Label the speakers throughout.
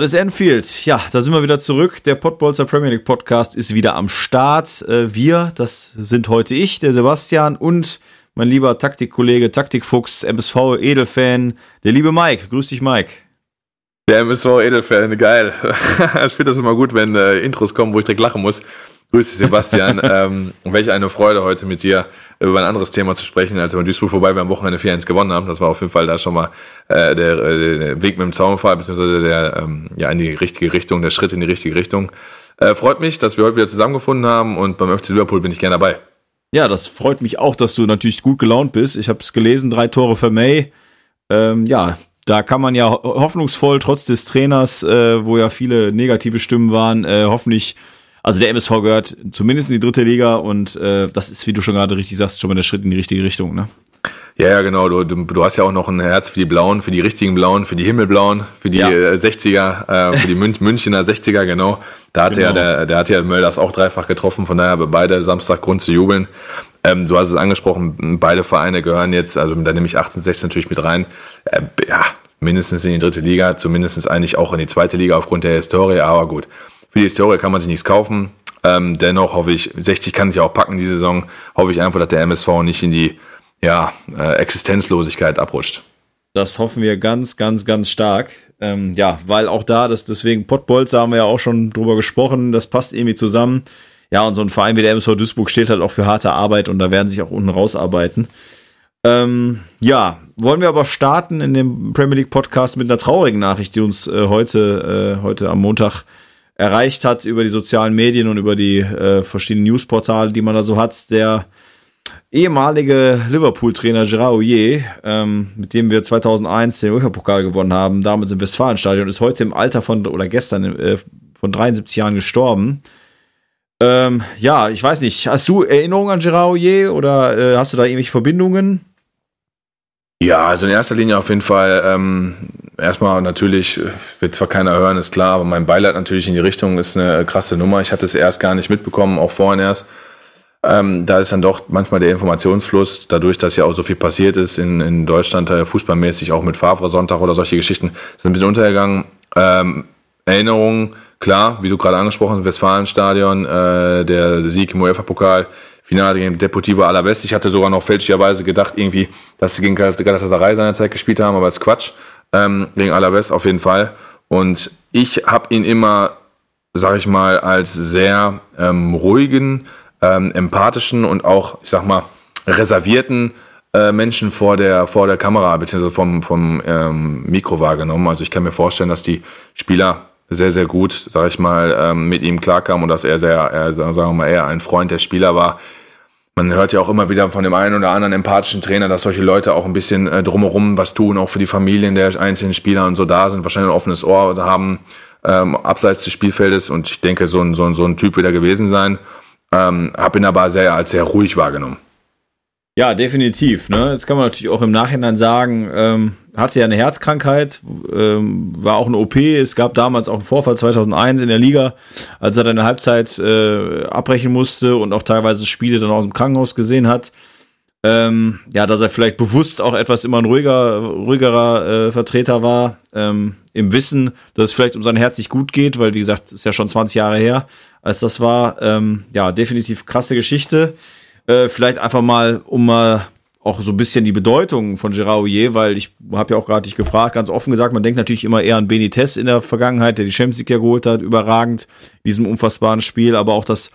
Speaker 1: Das ist Enfield. Ja, da sind wir wieder zurück. Der Podbolzer Premier League Podcast ist wieder am Start. Äh, wir, das sind heute ich, der Sebastian und mein lieber Taktikkollege, Taktikfuchs, MSV Edelfan, der liebe Mike. Grüß dich, Mike.
Speaker 2: Der MSV Edelfan, geil. ich finde das immer gut, wenn äh, Intros kommen, wo ich direkt lachen muss. Grüß dich, Sebastian. ähm, welch eine Freude heute mit dir über ein anderes Thema zu sprechen, als wir in Duisburg vorbei wir am Wochenende 4-1 gewonnen haben. Das war auf jeden Fall da schon mal äh, der, äh, der Weg mit dem Zaunfall, beziehungsweise der ähm, ja in die richtige Richtung, der Schritt in die richtige Richtung. Äh, freut mich, dass wir heute wieder zusammengefunden haben und beim FC Liverpool bin ich gerne dabei.
Speaker 1: Ja, das freut mich auch, dass du natürlich gut gelaunt bist. Ich habe es gelesen, drei Tore für May. Ähm, ja, da kann man ja hoffnungsvoll trotz des Trainers, äh, wo ja viele negative Stimmen waren, äh, hoffentlich also der MSV gehört zumindest in die dritte Liga und äh, das ist, wie du schon gerade richtig sagst, schon mal der Schritt in die richtige Richtung, ne?
Speaker 2: Ja, ja, genau. Du, du, du hast ja auch noch ein Herz für die Blauen, für die richtigen Blauen, für die Himmelblauen, für die ja. 60er, äh, für die Mün Münchner 60er, genau. Da hatte genau. ja der, der hat ja Mölders auch dreifach getroffen, von daher beide Samstag Grund zu jubeln. Ähm, du hast es angesprochen, beide Vereine gehören jetzt, also da nehme ich 68 natürlich mit rein. Äh, ja, mindestens in die dritte Liga, zumindest eigentlich auch in die zweite Liga aufgrund der Historie, aber gut. Für die Historie kann man sich nichts kaufen. Ähm, dennoch hoffe ich, 60 kann ich auch packen die Saison, hoffe ich einfach, dass der MSV nicht in die ja, äh, Existenzlosigkeit abrutscht.
Speaker 1: Das hoffen wir ganz, ganz, ganz stark. Ähm, ja, weil auch da, das, deswegen Pottbolzer haben wir ja auch schon drüber gesprochen, das passt irgendwie zusammen. Ja, und so ein Verein wie der MSV Duisburg steht halt auch für harte Arbeit und da werden sich auch unten rausarbeiten. Ähm, ja, wollen wir aber starten in dem Premier League Podcast mit einer traurigen Nachricht, die uns äh, heute, äh, heute am Montag erreicht hat über die sozialen Medien und über die äh, verschiedenen Newsportale, die man da so hat. Der ehemalige Liverpool-Trainer Gerard Ouye, ähm, mit dem wir 2001 den UEFA-Pokal gewonnen haben, damals im Westfalenstadion, ist heute im Alter von, oder gestern äh, von 73 Jahren gestorben. Ähm, ja, ich weiß nicht, hast du Erinnerungen an Gerard Ouye oder äh, hast du da irgendwelche Verbindungen?
Speaker 2: Ja, also in erster Linie auf jeden Fall ähm, erstmal natürlich, wird zwar keiner hören, ist klar, aber mein Beileid natürlich in die Richtung ist eine krasse Nummer. Ich hatte es erst gar nicht mitbekommen, auch vorhin erst. Ähm, da ist dann doch manchmal der Informationsfluss, dadurch, dass ja auch so viel passiert ist in, in Deutschland, äh, fußballmäßig, auch mit Favre Sonntag oder solche Geschichten, sind ein bisschen untergegangen. Ähm, Erinnerungen, klar, wie du gerade angesprochen hast, Westfalenstadion, äh, der Sieg im UEFA-Pokal, Finale gegen Deportivo Alavés. Ich hatte sogar noch fälschlicherweise gedacht, irgendwie, dass sie gegen Galatasaray seinerzeit gespielt haben, aber es ist Quatsch. Ähm, gegen Alavés auf jeden Fall. Und ich habe ihn immer, sag ich mal, als sehr ähm, ruhigen, ähm, empathischen und auch, ich sag mal, reservierten äh, Menschen vor der, vor der Kamera bzw. vom, vom ähm, Mikro wahrgenommen. Also ich kann mir vorstellen, dass die Spieler sehr, sehr gut, sag ich mal, ähm, mit ihm klarkamen und dass er sehr, er, sagen wir mal, eher ein Freund der Spieler war, man hört ja auch immer wieder von dem einen oder anderen empathischen Trainer, dass solche Leute auch ein bisschen äh, drumherum was tun, auch für die Familien der einzelnen Spieler und so da sind, wahrscheinlich ein offenes Ohr haben, ähm, abseits des Spielfeldes. Und ich denke, so ein, so ein, so ein Typ wird er gewesen sein. Ähm, habe ihn aber sehr als sehr ruhig wahrgenommen.
Speaker 1: Ja, definitiv. Ne? Jetzt kann man natürlich auch im Nachhinein sagen, ähm, hatte ja eine Herzkrankheit, ähm, war auch eine OP. Es gab damals auch einen Vorfall 2001 in der Liga, als er dann eine Halbzeit äh, abbrechen musste und auch teilweise Spiele dann aus dem Krankenhaus gesehen hat. Ähm, ja, dass er vielleicht bewusst auch etwas immer ein ruhiger, ruhigerer äh, Vertreter war, ähm, im Wissen, dass es vielleicht um sein Herz nicht gut geht, weil wie gesagt, ist ja schon 20 Jahre her, als das war. Ähm, ja, definitiv krasse Geschichte. Äh, vielleicht einfach mal, um mal auch so ein bisschen die Bedeutung von Gerard Ouye, weil ich habe ja auch gerade dich gefragt, ganz offen gesagt, man denkt natürlich immer eher an Benitez in der Vergangenheit, der die Champions League ja geholt hat, überragend in diesem unfassbaren Spiel, aber auch das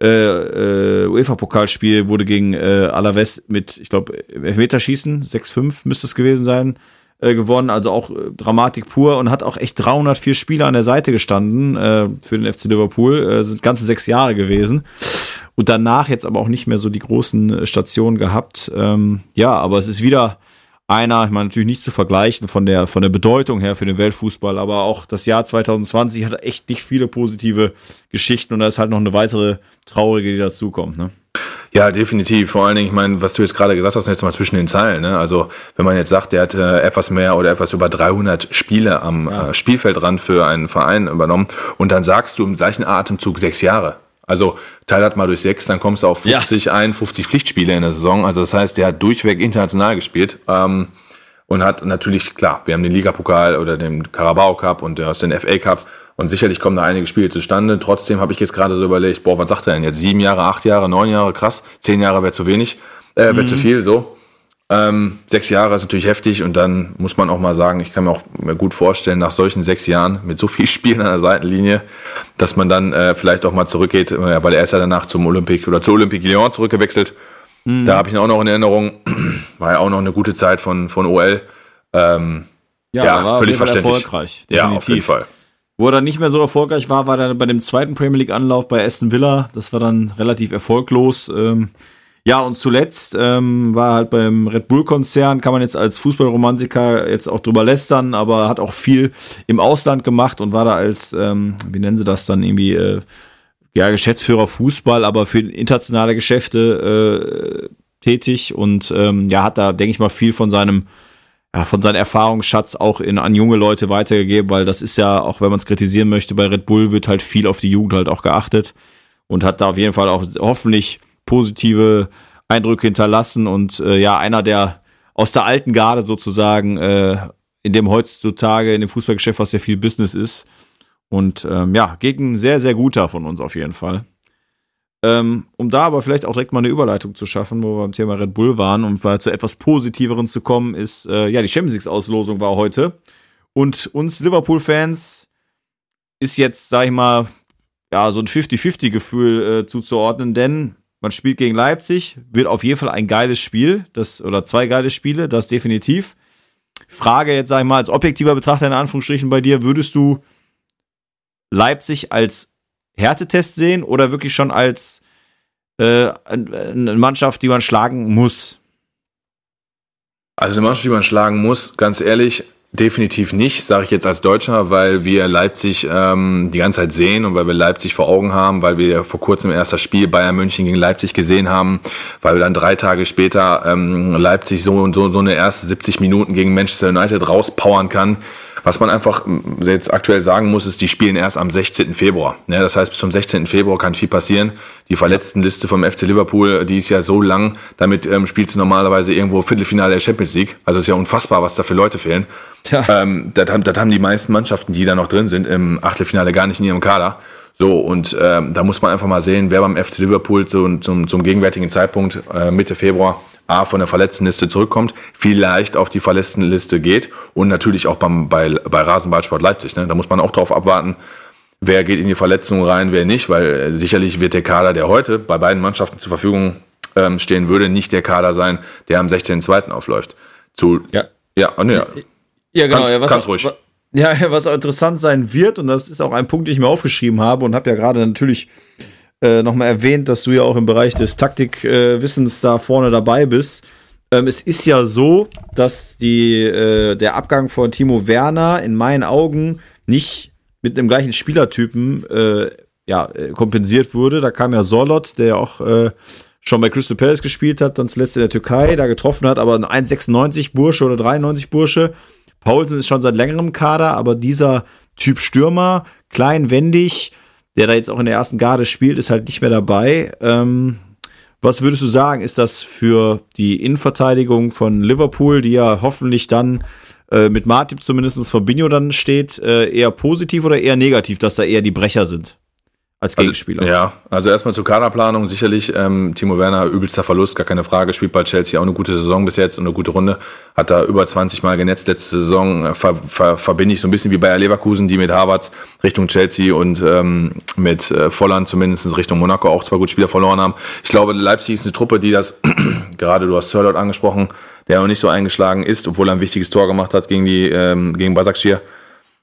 Speaker 1: äh, äh, UEFA-Pokalspiel wurde gegen äh, Alaves mit, ich glaube, Elfmeterschießen, 6-5 müsste es gewesen sein, äh, gewonnen, also auch äh, Dramatik pur und hat auch echt 304 Spieler an der Seite gestanden äh, für den FC Liverpool, äh, sind ganze sechs Jahre gewesen und danach jetzt aber auch nicht mehr so die großen äh, Stationen gehabt. Ähm, ja, aber es ist wieder einer, ich meine natürlich nicht zu vergleichen von der von der Bedeutung her für den Weltfußball, aber auch das Jahr 2020 hat echt nicht viele positive Geschichten und da ist halt noch eine weitere traurige, die dazukommt. Ne?
Speaker 2: Ja, definitiv. Vor allen Dingen, ich meine, was du jetzt gerade gesagt hast, jetzt mal zwischen den Zeilen. Ne? Also wenn man jetzt sagt, der hat äh, etwas mehr oder etwas über 300 Spiele am ja. äh, Spielfeldrand für einen Verein übernommen und dann sagst du im gleichen Atemzug sechs Jahre. Also teil mal durch sechs, dann kommst du auf 50 ja. 51 Pflichtspiele in der Saison. Also das heißt, der hat durchweg international gespielt. Ähm, und hat natürlich, klar, wir haben den Ligapokal oder den Carabao Cup und aus den FA Cup und sicherlich kommen da einige Spiele zustande. Trotzdem habe ich jetzt gerade so überlegt, boah, was sagt er denn jetzt? Sieben Jahre, acht Jahre, neun Jahre, krass. Zehn Jahre wäre zu wenig, äh, wäre mhm. zu viel, so. Ähm, sechs Jahre ist natürlich heftig und dann muss man auch mal sagen, ich kann mir auch gut vorstellen, nach solchen sechs Jahren mit so viel Spielen an der Seitenlinie, dass man dann äh, vielleicht auch mal zurückgeht, äh, weil er ist ja danach zum Olympique oder zu Olympique Lyon zurückgewechselt. Mhm. Da habe ich ihn auch noch in Erinnerung. War ja auch noch eine gute Zeit von, von OL. Ähm,
Speaker 1: ja, ja war völlig verständlich.
Speaker 2: Erfolgreich, definitiv. Ja, auf jeden Fall.
Speaker 1: Wo er dann nicht mehr so erfolgreich war, war dann bei dem zweiten Premier League Anlauf bei Aston Villa. Das war dann relativ erfolglos. Ähm, ja, und zuletzt ähm, war halt beim Red Bull-Konzern, kann man jetzt als Fußballromantiker jetzt auch drüber lästern, aber hat auch viel im Ausland gemacht und war da als, ähm, wie nennen sie das dann irgendwie, äh, ja, Geschäftsführer Fußball, aber für internationale Geschäfte äh, tätig und ähm, ja, hat da, denke ich mal, viel von seinem ja, von seinem Erfahrungsschatz auch in, an junge Leute weitergegeben, weil das ist ja, auch wenn man es kritisieren möchte, bei Red Bull wird halt viel auf die Jugend halt auch geachtet und hat da auf jeden Fall auch hoffentlich positive Eindrücke hinterlassen und äh, ja, einer der aus der alten Garde sozusagen, äh, in dem heutzutage in dem Fußballgeschäft, was ja viel Business ist. Und ähm, ja, gegen sehr, sehr guter von uns auf jeden Fall. Ähm, um da aber vielleicht auch direkt mal eine Überleitung zu schaffen, wo wir beim Thema Red Bull waren, um mal zu etwas Positiveren zu kommen, ist, äh, ja, die Champions League-Auslosung war heute. Und uns Liverpool-Fans ist jetzt, sag ich mal, ja, so ein 50-50-Gefühl äh, zuzuordnen, denn man spielt gegen Leipzig, wird auf jeden Fall ein geiles Spiel, das, oder zwei geile Spiele, das definitiv. Frage jetzt, sag ich mal, als objektiver Betrachter in Anführungsstrichen bei dir, würdest du Leipzig als Härtetest sehen oder wirklich schon als äh, eine Mannschaft, die man schlagen muss?
Speaker 2: Also eine Mannschaft, die man schlagen muss, ganz ehrlich, Definitiv nicht, sage ich jetzt als Deutscher, weil wir Leipzig ähm, die ganze Zeit sehen und weil wir Leipzig vor Augen haben, weil wir vor kurzem erst das Spiel Bayern München gegen Leipzig gesehen haben, weil wir dann drei Tage später ähm, Leipzig so und so, so eine erste 70 Minuten gegen Manchester United rauspowern kann. Was man einfach jetzt aktuell sagen muss, ist, die spielen erst am 16. Februar. Ja, das heißt, bis zum 16. Februar kann viel passieren. Die Verletztenliste vom FC Liverpool, die ist ja so lang. Damit ähm, spielst du normalerweise irgendwo Viertelfinale der Champions League. Also ist ja unfassbar, was da für Leute fehlen. Tja. Ähm, das, das haben die meisten Mannschaften, die da noch drin sind, im Achtelfinale gar nicht in ihrem Kader. So, und ähm, da muss man einfach mal sehen, wer beim FC Liverpool zu, zum, zum gegenwärtigen Zeitpunkt äh, Mitte Februar A, von der Verletztenliste zurückkommt, vielleicht auf die Verletztenliste geht und natürlich auch beim, bei, bei Rasenballsport Leipzig. Ne? Da muss man auch drauf abwarten, wer geht in die Verletzung rein, wer nicht, weil äh, sicherlich wird der Kader, der heute bei beiden Mannschaften zur Verfügung ähm, stehen würde, nicht der Kader sein, der am 16.02. aufläuft. Zu,
Speaker 1: ja, ja, oh, ne, ja, genau. Ganz, ja, was, ganz ruhig. Ja, was auch interessant sein wird, und das ist auch ein Punkt, den ich mir aufgeschrieben habe und habe ja gerade natürlich äh, nochmal erwähnt, dass du ja auch im Bereich des Taktikwissens äh, da vorne dabei bist. Ähm, es ist ja so, dass die, äh, der Abgang von Timo Werner in meinen Augen nicht mit dem gleichen Spielertypen äh, ja, äh, kompensiert wurde. Da kam ja Solot, der ja auch schon bei Crystal Palace gespielt hat, dann zuletzt in der Türkei, da getroffen hat, aber ein 1,96 Bursche oder 93 Bursche. Paulsen ist schon seit längerem Kader, aber dieser Typ Stürmer, klein, wendig, der da jetzt auch in der ersten Garde spielt, ist halt nicht mehr dabei. Ähm, was würdest du sagen, ist das für die Innenverteidigung von Liverpool, die ja hoffentlich dann äh, mit Martip zumindest Fabinho dann steht, äh, eher positiv oder eher negativ, dass da eher die Brecher sind? Als also, Gegenspieler.
Speaker 2: Also, ja, also erstmal zur Kaderplanung. Sicherlich, ähm, Timo Werner, übelster Verlust, gar keine Frage. Spielt bei Chelsea auch eine gute Saison bis jetzt und eine gute Runde. Hat da über 20 Mal genetzt letzte Saison. Äh, ver, ver, verbinde ich so ein bisschen wie bei Leverkusen, die mit Harvards Richtung Chelsea und ähm, mit äh, Volland zumindest Richtung Monaco auch zwei gute Spieler verloren haben. Ich glaube, Leipzig ist eine Truppe, die das, gerade du hast Sörlot angesprochen, der noch nicht so eingeschlagen ist, obwohl er ein wichtiges Tor gemacht hat gegen die ähm, gegen Basakshir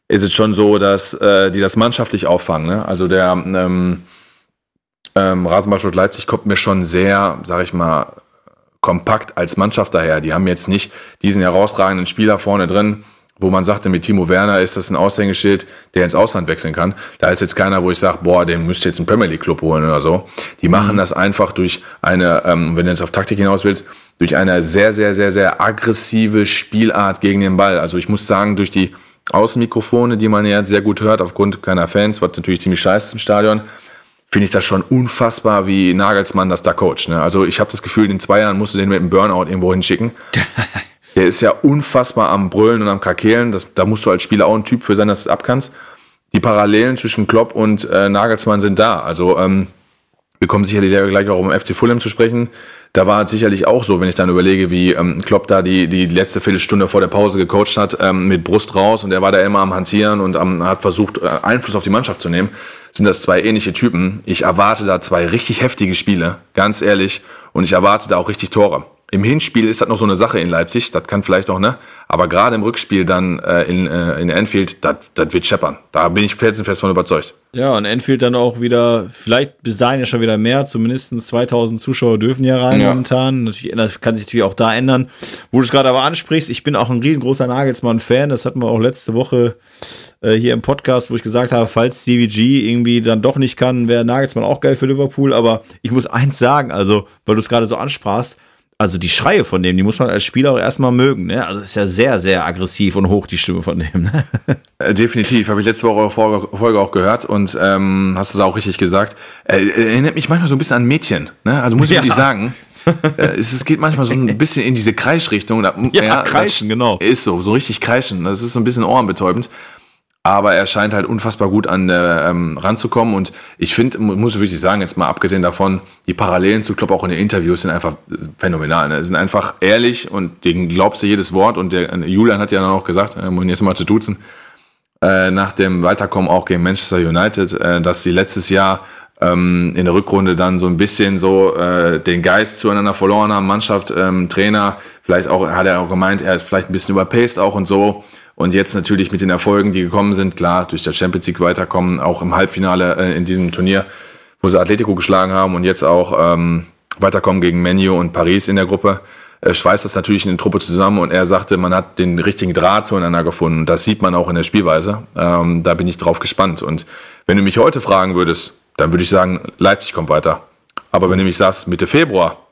Speaker 2: ist es schon so, dass äh, die das mannschaftlich auffangen. Ne? Also der ähm, ähm, Rasenballsport Leipzig kommt mir schon sehr, sag ich mal, kompakt als Mannschaft daher. Die haben jetzt nicht diesen herausragenden Spieler vorne drin, wo man sagte, mit Timo Werner ist das ein Aushängeschild, der ins Ausland wechseln kann. Da ist jetzt keiner, wo ich sage, boah, den müsst ihr jetzt einen Premier League Club holen oder so. Die machen mhm. das einfach durch eine, ähm, wenn du jetzt auf Taktik hinaus willst, durch eine sehr, sehr, sehr, sehr aggressive Spielart gegen den Ball. Also ich muss sagen, durch die Außenmikrofone, die man ja sehr gut hört, aufgrund keiner Fans, was natürlich ziemlich scheiße ist im Stadion, finde ich das schon unfassbar, wie Nagelsmann das da coacht. Ne? Also ich habe das Gefühl, in zwei Jahren musst du den mit einem Burnout irgendwo hinschicken. Der ist ja unfassbar am Brüllen und am Krakehlen. Das, da musst du als Spieler auch ein Typ für sein, dass du es abkannst. Die Parallelen zwischen Klopp und äh, Nagelsmann sind da. Also ähm, wir kommen sicherlich gleich auch um FC Fulham zu sprechen. Da war es sicherlich auch so, wenn ich dann überlege, wie ähm, Klopp da die, die letzte Viertelstunde vor der Pause gecoacht hat, ähm, mit Brust raus und er war da immer am Hantieren und am, hat versucht, äh, Einfluss auf die Mannschaft zu nehmen sind das zwei ähnliche Typen. Ich erwarte da zwei richtig heftige Spiele, ganz ehrlich. Und ich erwarte da auch richtig Tore. Im Hinspiel ist das noch so eine Sache in Leipzig, das kann vielleicht noch, ne? Aber gerade im Rückspiel dann äh, in, äh, in Anfield, das wird scheppern. Da bin ich felsenfest von überzeugt.
Speaker 1: Ja, und Anfield dann auch wieder, vielleicht bis dahin ja schon wieder mehr, zumindest 2000 Zuschauer dürfen ja rein ja. momentan. Natürlich, das kann sich natürlich auch da ändern. Wo du es gerade aber ansprichst, ich bin auch ein riesengroßer Nagelsmann-Fan, das hatten wir auch letzte Woche äh, hier im Podcast, wo ich gesagt habe, falls CVG irgendwie dann doch nicht kann, wäre Nagelsmann auch geil für Liverpool. Aber ich muss eins sagen, also, weil du es gerade so ansprachst, also die Schreie von dem, die muss man als Spieler auch erstmal mögen. Ne? Also ist ja sehr, sehr aggressiv und hoch die Stimme von dem. Ne?
Speaker 2: Äh, definitiv, habe ich letzte Woche Folge auch gehört und ähm, hast du es auch richtig gesagt. Äh, erinnert mich manchmal so ein bisschen an Mädchen. Ne? Also muss ich ja. wirklich sagen. Äh, es, es, geht manchmal so ein bisschen in diese Kreischrichtung. Ja,
Speaker 1: ja kreischen, genau.
Speaker 2: Ist so, so richtig kreischen. Das ist so ein bisschen ohrenbetäubend aber er scheint halt unfassbar gut an äh, ähm, ranzukommen und ich finde, muss ich wirklich sagen, jetzt mal abgesehen davon, die Parallelen zu Klopp auch in den Interviews sind einfach phänomenal. Ne? sind einfach ehrlich und denen glaubst du jedes Wort und der äh, Julian hat ja dann auch gesagt, äh, um jetzt mal zu duzen, äh, nach dem Weiterkommen auch gegen Manchester United, äh, dass sie letztes Jahr ähm, in der Rückrunde dann so ein bisschen so äh, den Geist zueinander verloren haben, Mannschaft, ähm, Trainer, vielleicht auch, hat er auch gemeint, er hat vielleicht ein bisschen überpaced auch und so und jetzt natürlich mit den Erfolgen, die gekommen sind, klar, durch das Champions League weiterkommen, auch im Halbfinale äh, in diesem Turnier, wo sie Atletico geschlagen haben und jetzt auch ähm, weiterkommen gegen Menu und Paris in der Gruppe, äh, schweißt das natürlich in eine Truppe zusammen und er sagte, man hat den richtigen Draht zueinander gefunden. Und das sieht man auch in der Spielweise. Ähm, da bin ich drauf gespannt. Und wenn du mich heute fragen würdest, dann würde ich sagen, Leipzig kommt weiter. Aber wenn du mich sagst, Mitte Februar,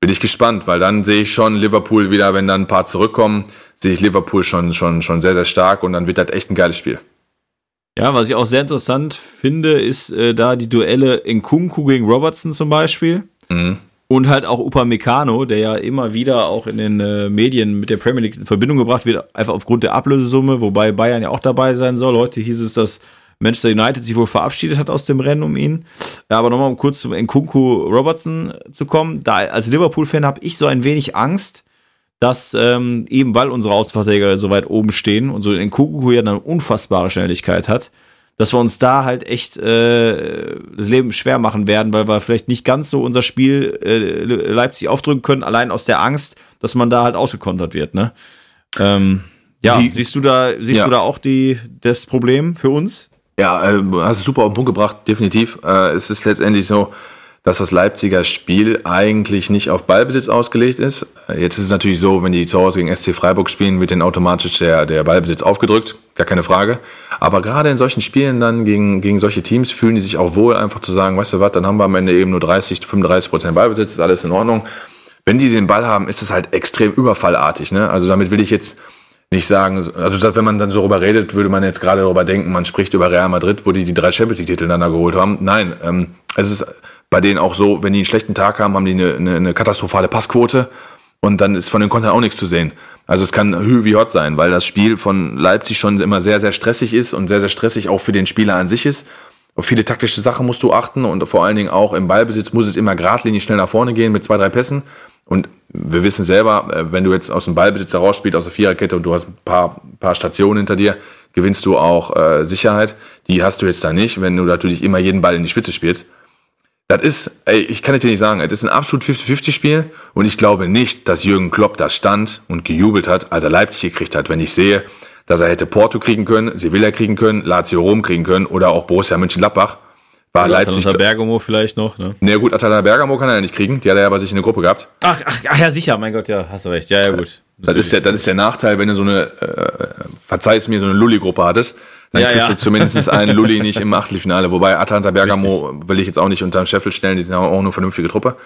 Speaker 2: bin ich gespannt, weil dann sehe ich schon Liverpool wieder, wenn dann ein paar zurückkommen, sehe ich Liverpool schon, schon, schon sehr, sehr stark und dann wird das echt ein geiles Spiel.
Speaker 1: Ja, was ich auch sehr interessant finde, ist äh, da die Duelle in Kunku gegen Robertson zum Beispiel. Mhm. Und halt auch Upamecano, der ja immer wieder auch in den äh, Medien mit der Premier League in Verbindung gebracht wird, einfach aufgrund der Ablösesumme, wobei Bayern ja auch dabei sein soll. Heute hieß es, dass Manchester United sich wohl verabschiedet hat aus dem Rennen um ihn. Aber nochmal um kurz zum Nkunku Robertson zu kommen. Da als Liverpool-Fan habe ich so ein wenig Angst, dass ähm, eben weil unsere Außenverteidiger so weit oben stehen und so Nkunku ja eine unfassbare Schnelligkeit hat, dass wir uns da halt echt äh, das Leben schwer machen werden, weil wir vielleicht nicht ganz so unser Spiel äh, Leipzig aufdrücken können, allein aus der Angst, dass man da halt ausgekontert wird. Ne? Ähm, ja, die, siehst du da, siehst ja. du da auch die, das Problem für uns?
Speaker 2: Ja, äh, hast du super auf den Punkt gebracht, definitiv. Äh, es ist letztendlich so, dass das Leipziger Spiel eigentlich nicht auf Ballbesitz ausgelegt ist. Äh, jetzt ist es natürlich so, wenn die zu Hause gegen SC Freiburg spielen, wird dann automatisch der, der Ballbesitz aufgedrückt, gar keine Frage. Aber gerade in solchen Spielen dann gegen, gegen solche Teams fühlen die sich auch wohl, einfach zu sagen, weißt du was, dann haben wir am Ende eben nur 30, 35 Prozent Ballbesitz, ist alles in Ordnung. Wenn die den Ball haben, ist es halt extrem überfallartig. Ne? Also damit will ich jetzt nicht sagen, also wenn man dann so darüber redet, würde man jetzt gerade darüber denken, man spricht über Real Madrid, wo die die drei Champions League Titel dann geholt haben. Nein, ähm, es ist bei denen auch so, wenn die einen schlechten Tag haben, haben die eine, eine, eine katastrophale Passquote und dann ist von den Kontern auch nichts zu sehen. Also es kann Hü wie Hot sein, weil das Spiel von Leipzig schon immer sehr, sehr stressig ist und sehr, sehr stressig auch für den Spieler an sich ist. Auf viele taktische Sachen musst du achten und vor allen Dingen auch im Ballbesitz muss es immer geradlinig schnell nach vorne gehen mit zwei, drei Pässen. Und wir wissen selber, äh, wenn du jetzt aus dem Ballbesitz heraus spielst, aus der Viererkette und du hast ein paar, paar Stationen hinter dir, gewinnst du auch äh, Sicherheit. Die hast du jetzt da nicht, wenn du natürlich immer jeden Ball in die Spitze spielst. Das ist, ey, ich kann dir nicht sagen, das ist ein absolut 50-50-Spiel und ich glaube nicht, dass Jürgen Klopp da stand und gejubelt hat, als er Leipzig gekriegt hat. Wenn ich sehe, dass er hätte Porto kriegen können, Sevilla kriegen können, Lazio Rom kriegen können oder auch Borussia Mönchengladbach, War Oder Leipzig.
Speaker 1: Atalanta Bergamo vielleicht noch, ne?
Speaker 2: Na nee, gut, Atalanta Bergamo kann er ja nicht kriegen. Die hat er ja bei sich in der Gruppe gehabt.
Speaker 1: Ach, ach, ach ja, sicher, mein Gott, ja, hast du recht. Ja, ja, gut.
Speaker 2: Das, ist, der, das ist der Nachteil, wenn du so eine, äh, verzeih es mir, so eine Lulli-Gruppe hattest. Dann ja, kriegst ja. du zumindest einen Lulli nicht im Achtelfinale. Wobei Atalanta Bergamo Richtig. will ich jetzt auch nicht unter den Scheffel stellen, die sind auch eine vernünftige Truppe.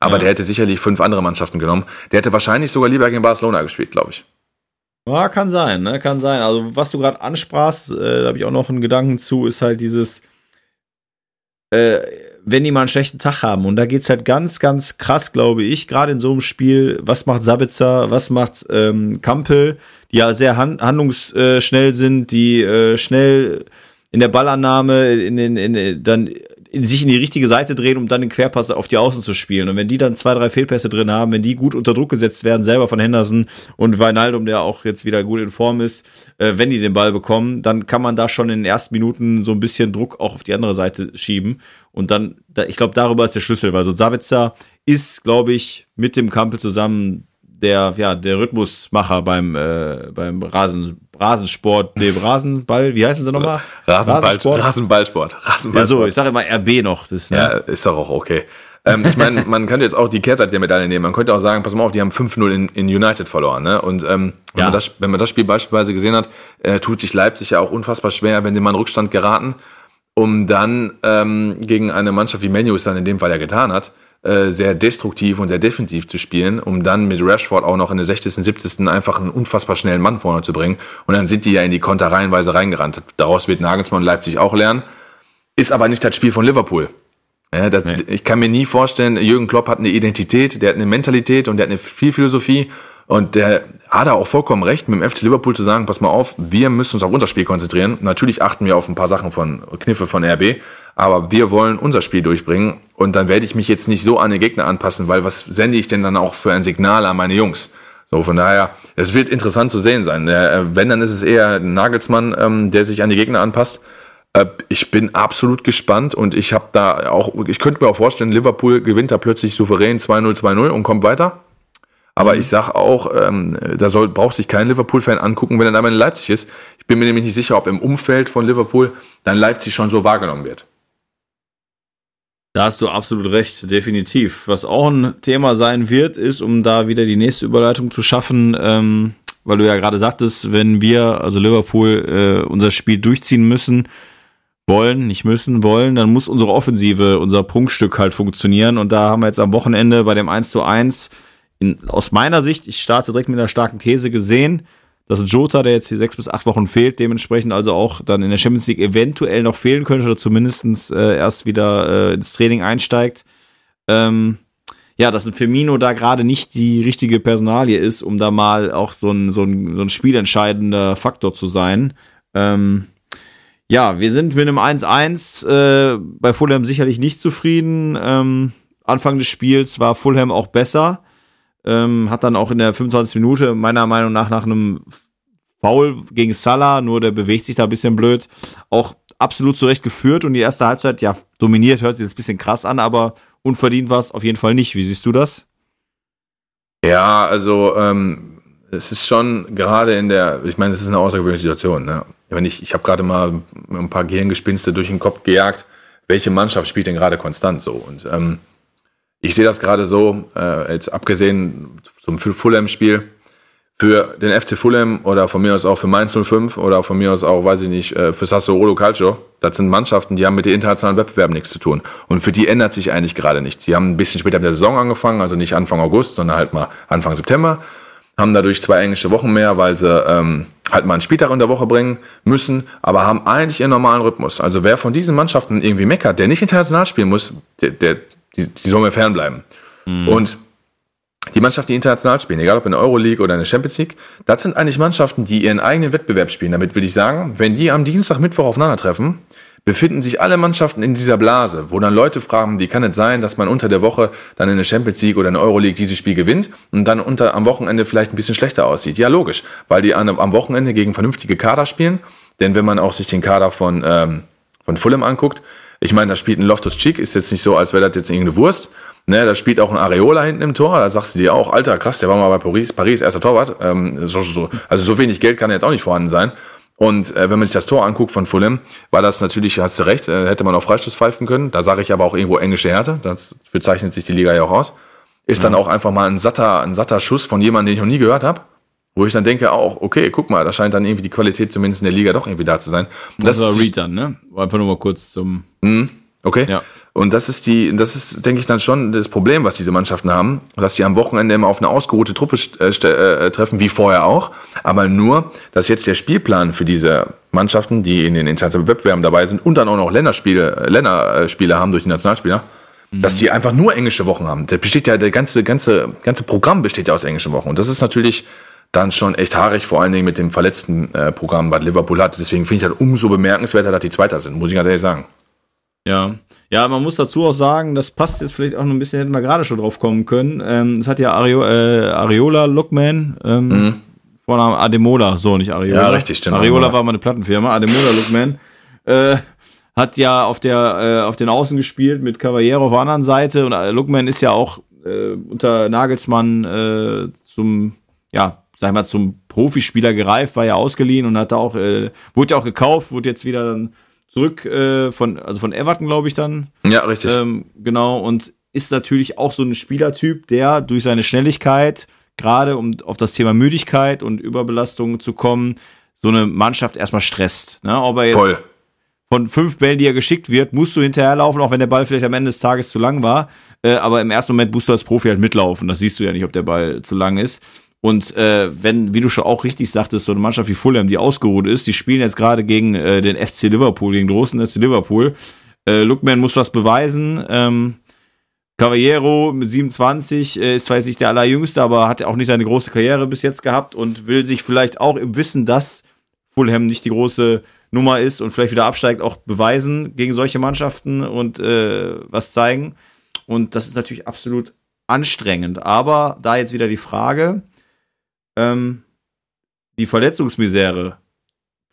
Speaker 2: Aber ja. der hätte sicherlich fünf andere Mannschaften genommen. Der hätte wahrscheinlich sogar lieber gegen Barcelona gespielt, glaube ich.
Speaker 1: Ja, kann sein, ne? Kann sein. Also, was du gerade ansprachst, äh, da habe ich auch noch einen Gedanken zu, ist halt dieses, äh, wenn die mal einen schlechten Tag haben. Und da geht's halt ganz, ganz krass, glaube ich, gerade in so einem Spiel, was macht Sabitzer, was macht ähm, Kampel, die ja sehr hand handlungsschnell sind, die äh, schnell in der Ballannahme, in den, in, dann sich in die richtige Seite drehen, um dann den Querpass auf die Außen zu spielen. Und wenn die dann zwei, drei Fehlpässe drin haben, wenn die gut unter Druck gesetzt werden, selber von Henderson und Weinaldum, der auch jetzt wieder gut in Form ist, äh, wenn die den Ball bekommen, dann kann man da schon in den ersten Minuten so ein bisschen Druck auch auf die andere Seite schieben. Und dann, da, ich glaube, darüber ist der Schlüssel, weil so Savitzer ist, glaube ich, mit dem Kampel zusammen der, ja, der Rhythmusmacher beim, äh, beim Rasen, Rasensport, dem Rasenball, wie heißen sie nochmal?
Speaker 2: Rasenball, Rasensport? Rasenballsport.
Speaker 1: Rasenballsport. Ja, so, ich sage immer RB noch.
Speaker 2: Das, ne? Ja, ist doch auch okay. ähm, ich meine, man könnte jetzt auch die Kehrseite der Medaille nehmen. Man könnte auch sagen, pass mal auf, die haben 5-0 in, in United verloren. Ne? Und ähm, wenn, ja. man das, wenn man das Spiel beispielsweise gesehen hat, äh, tut sich Leipzig ja auch unfassbar schwer, wenn sie mal in Rückstand geraten, um dann ähm, gegen eine Mannschaft wie Menu es dann in dem Fall ja getan hat, äh, sehr destruktiv und sehr defensiv zu spielen, um dann mit Rashford auch noch in der 60., 70. einfach einen unfassbar schnellen Mann vorne zu bringen. Und dann sind die ja in die Konter reihenweise reingerannt. Daraus wird Nagelsmann und Leipzig auch lernen. Ist aber nicht das Spiel von Liverpool. Ja, das, nee. Ich kann mir nie vorstellen, Jürgen Klopp hat eine Identität, der hat eine Mentalität und der hat eine Spielphilosophie. Und der hat auch vollkommen recht, mit dem FC Liverpool zu sagen, pass mal auf, wir müssen uns auf unser Spiel konzentrieren. Natürlich achten wir auf ein paar Sachen von Kniffe von RB, aber wir wollen unser Spiel durchbringen. Und dann werde ich mich jetzt nicht so an den Gegner anpassen, weil was sende ich denn dann auch für ein Signal an meine Jungs? So, von daher, es wird interessant zu sehen sein. Äh, wenn, dann ist es eher Nagelsmann, ähm, der sich an die Gegner anpasst. Äh, ich bin absolut gespannt und ich habe da auch, ich könnte mir auch vorstellen, Liverpool gewinnt da plötzlich souverän 2-0, 2-0 und kommt weiter. Aber ich sag auch, ähm, da soll, braucht sich kein Liverpool-Fan angucken, wenn er einmal in Leipzig ist. Ich bin mir nämlich nicht sicher, ob im Umfeld von Liverpool dann Leipzig schon so wahrgenommen wird.
Speaker 1: Da hast du absolut recht, definitiv. Was auch ein Thema sein wird, ist, um da wieder die nächste Überleitung zu schaffen, ähm, weil du ja gerade sagtest, wenn wir, also Liverpool, äh, unser Spiel durchziehen müssen, wollen, nicht müssen, wollen, dann muss unsere Offensive, unser Prunkstück halt funktionieren. Und da haben wir jetzt am Wochenende bei dem 1 zu 1 in, aus meiner Sicht, ich starte direkt mit einer starken These gesehen, dass Jota, der jetzt hier sechs bis acht Wochen fehlt, dementsprechend also auch dann in der Champions League eventuell noch fehlen könnte oder zumindestens äh, erst wieder äh, ins Training einsteigt. Ähm, ja, dass ein Firmino da gerade nicht die richtige Personalie ist, um da mal auch so ein, so ein, so ein spielentscheidender Faktor zu sein. Ähm, ja, wir sind mit einem 1-1 äh, bei Fulham sicherlich nicht zufrieden. Ähm, Anfang des Spiels war Fulham auch besser. Ähm, hat dann auch in der 25. Minute meiner Meinung nach nach einem Foul gegen Salah, nur der bewegt sich da ein bisschen blöd, auch absolut zurecht geführt und die erste Halbzeit, ja, dominiert, hört sich jetzt ein bisschen krass an, aber unverdient war es auf jeden Fall nicht. Wie siehst du das?
Speaker 2: Ja, also ähm, es ist schon gerade in der, ich meine, es ist eine außergewöhnliche Situation. Ne? Wenn ich, ich habe gerade mal ein paar Gehirngespinste durch den Kopf gejagt, welche Mannschaft spielt denn gerade konstant so? Und ähm, ich sehe das gerade so, äh, jetzt abgesehen zum Fulham-Spiel, für den FC Fulham oder von mir aus auch für Mainz 05 oder von mir aus auch, weiß ich nicht, äh, für Sassuolo Calcio. Das sind Mannschaften, die haben mit den internationalen Wettbewerben nichts zu tun. Und für die ändert sich eigentlich gerade nichts. Sie haben ein bisschen später mit der Saison angefangen, also nicht Anfang August, sondern halt mal Anfang September. Haben dadurch zwei englische Wochen mehr, weil sie ähm, halt mal einen Spieltag in der Woche bringen müssen, aber haben eigentlich ihren normalen Rhythmus. Also wer von diesen Mannschaften irgendwie meckert, der nicht international spielen muss, der, der die, die sollen mir fernbleiben. Mhm. Und die Mannschaften, die international spielen, egal ob in der Euroleague oder in der Champions League, das sind eigentlich Mannschaften, die ihren eigenen Wettbewerb spielen. Damit will ich sagen, wenn die am Dienstag, Mittwoch aufeinandertreffen, befinden sich alle Mannschaften in dieser Blase, wo dann Leute fragen, wie kann es sein, dass man unter der Woche dann in der Champions League oder in der Euroleague dieses Spiel gewinnt und dann unter, am Wochenende vielleicht ein bisschen schlechter aussieht. Ja, logisch, weil die an, am Wochenende gegen vernünftige Kader spielen. Denn wenn man auch sich den Kader von, ähm, von Fulham anguckt, ich meine, da spielt ein Loftus Cheek, ist jetzt nicht so, als wäre das jetzt irgendeine Wurst. Ne, da spielt auch ein Areola hinten im Tor. Da sagst du dir auch, Alter, krass, der war mal bei Paris, Paris erster Torwart. Ähm, so, so, also so wenig Geld kann jetzt auch nicht vorhanden sein. Und äh, wenn man sich das Tor anguckt von Fulham, war das natürlich, hast du recht, äh, hätte man auch Freistoß pfeifen können. Da sage ich aber auch irgendwo englische Härte. Das bezeichnet sich die Liga ja auch aus. Ist ja. dann auch einfach mal ein satter, ein satter Schuss von jemandem, den ich noch nie gehört habe. Wo ich dann denke, auch, okay, guck mal, da scheint dann irgendwie die Qualität zumindest in der Liga doch irgendwie da zu sein.
Speaker 1: Das, das war Reed dann, ne? Einfach nur mal kurz zum.
Speaker 2: Mhm. Okay. Ja. Und das ist die, das ist, denke ich, dann schon das Problem, was diese Mannschaften haben, dass sie am Wochenende immer auf eine ausgeruhte Truppe äh, äh, treffen, wie vorher auch. Aber nur, dass jetzt der Spielplan für diese Mannschaften, die in den internationalen Wettbewerben dabei sind und dann auch noch Länderspiele, äh, Länderspiele haben durch die Nationalspieler, mhm. dass die einfach nur englische Wochen haben. Da besteht ja der ganze, ganze, ganze Programm besteht ja aus englischen Wochen. Und das ist natürlich dann schon echt haarig, vor allen Dingen mit dem verletzten äh, Programm, was Liverpool hat. Deswegen finde ich halt umso bemerkenswerter, dass die Zweiter sind, muss ich ganz ehrlich sagen.
Speaker 1: Ja. Ja, man muss dazu auch sagen, das passt jetzt vielleicht auch noch ein bisschen, hätten wir gerade schon drauf kommen können. Ähm, das hat ja Ario, äh, Ariola Lookman, ähm, mhm. Vorname Ademola, so nicht Ariola.
Speaker 2: Ja, richtig,
Speaker 1: stimmt. Ariola war mal eine Plattenfirma, Ademola Lookman. Äh, hat ja auf der äh, auf den Außen gespielt mit Cavallero auf der anderen Seite und äh, Lookman ist ja auch äh, unter Nagelsmann äh, zum ja sag ich mal zum Profispieler gereift, war ja ausgeliehen und hat da auch äh, wurde ja auch gekauft, wurde jetzt wieder dann zurück äh, von, also von Everton, glaube ich, dann.
Speaker 2: Ja, richtig.
Speaker 1: Ähm, genau, und ist natürlich auch so ein Spielertyp, der durch seine Schnelligkeit, gerade um auf das Thema Müdigkeit und Überbelastung zu kommen, so eine Mannschaft erstmal stresst. Ne? Ob er jetzt Voll. von fünf Bällen, die er geschickt wird, musst du hinterherlaufen, auch wenn der Ball vielleicht am Ende des Tages zu lang war. Äh, aber im ersten Moment musst du als Profi halt mitlaufen. Das siehst du ja nicht, ob der Ball zu lang ist. Und äh, wenn, wie du schon auch richtig sagtest, so eine Mannschaft wie Fulham, die ausgeruht ist, die spielen jetzt gerade gegen äh, den FC Liverpool, gegen den großen FC Liverpool. Äh, Lookman muss was beweisen. Ähm, Cavallero mit 27 äh, ist zwar jetzt nicht der allerjüngste, aber hat auch nicht seine große Karriere bis jetzt gehabt und will sich vielleicht auch im Wissen, dass Fulham nicht die große Nummer ist und vielleicht wieder absteigt, auch beweisen gegen solche Mannschaften und äh, was zeigen. Und das ist natürlich absolut anstrengend. Aber da jetzt wieder die Frage, ähm, die Verletzungsmisere